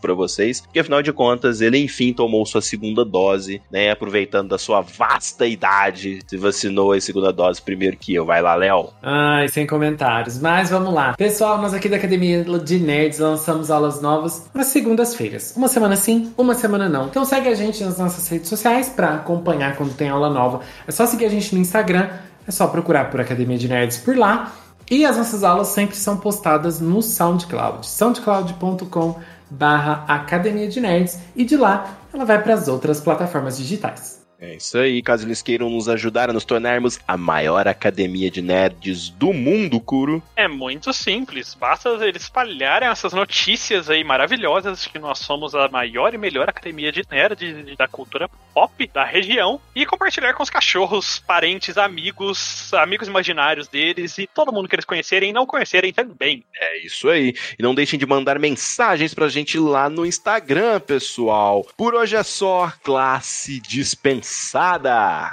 pra vocês, porque afinal de contas ele enfim tomou sua segunda dose, né? Aproveitando da sua vasta idade, se vacinou a segunda dose primeiro que eu. Vai lá, Léo.
Ai, sem comentários. Mas vamos lá. Pessoal, nós aqui da Academia de Nerds lançamos aulas novas nas segundas-feiras. Uma semana sim, uma semana não. Então segue a gente nas nossas redes sociais pra acompanhar quando tem aula nova. É só seguir a gente no Instagram, é só procurar por Academia de Nerds por lá. E as nossas aulas sempre são postadas no SoundCloud, soundcloud.com barra Academia de Nerds e de lá ela vai para as outras plataformas digitais.
É isso aí, caso eles queiram nos ajudar a nos tornarmos a maior academia de nerds do mundo, Kuro.
É muito simples, basta eles espalharem essas notícias aí maravilhosas que nós somos a maior e melhor academia de nerd da cultura pop da região e compartilhar com os cachorros, parentes, amigos, amigos imaginários deles e todo mundo que eles conhecerem e não conhecerem também.
É isso aí. E não deixem de mandar mensagens pra gente lá no Instagram, pessoal. Por hoje é só classe dispensada.
I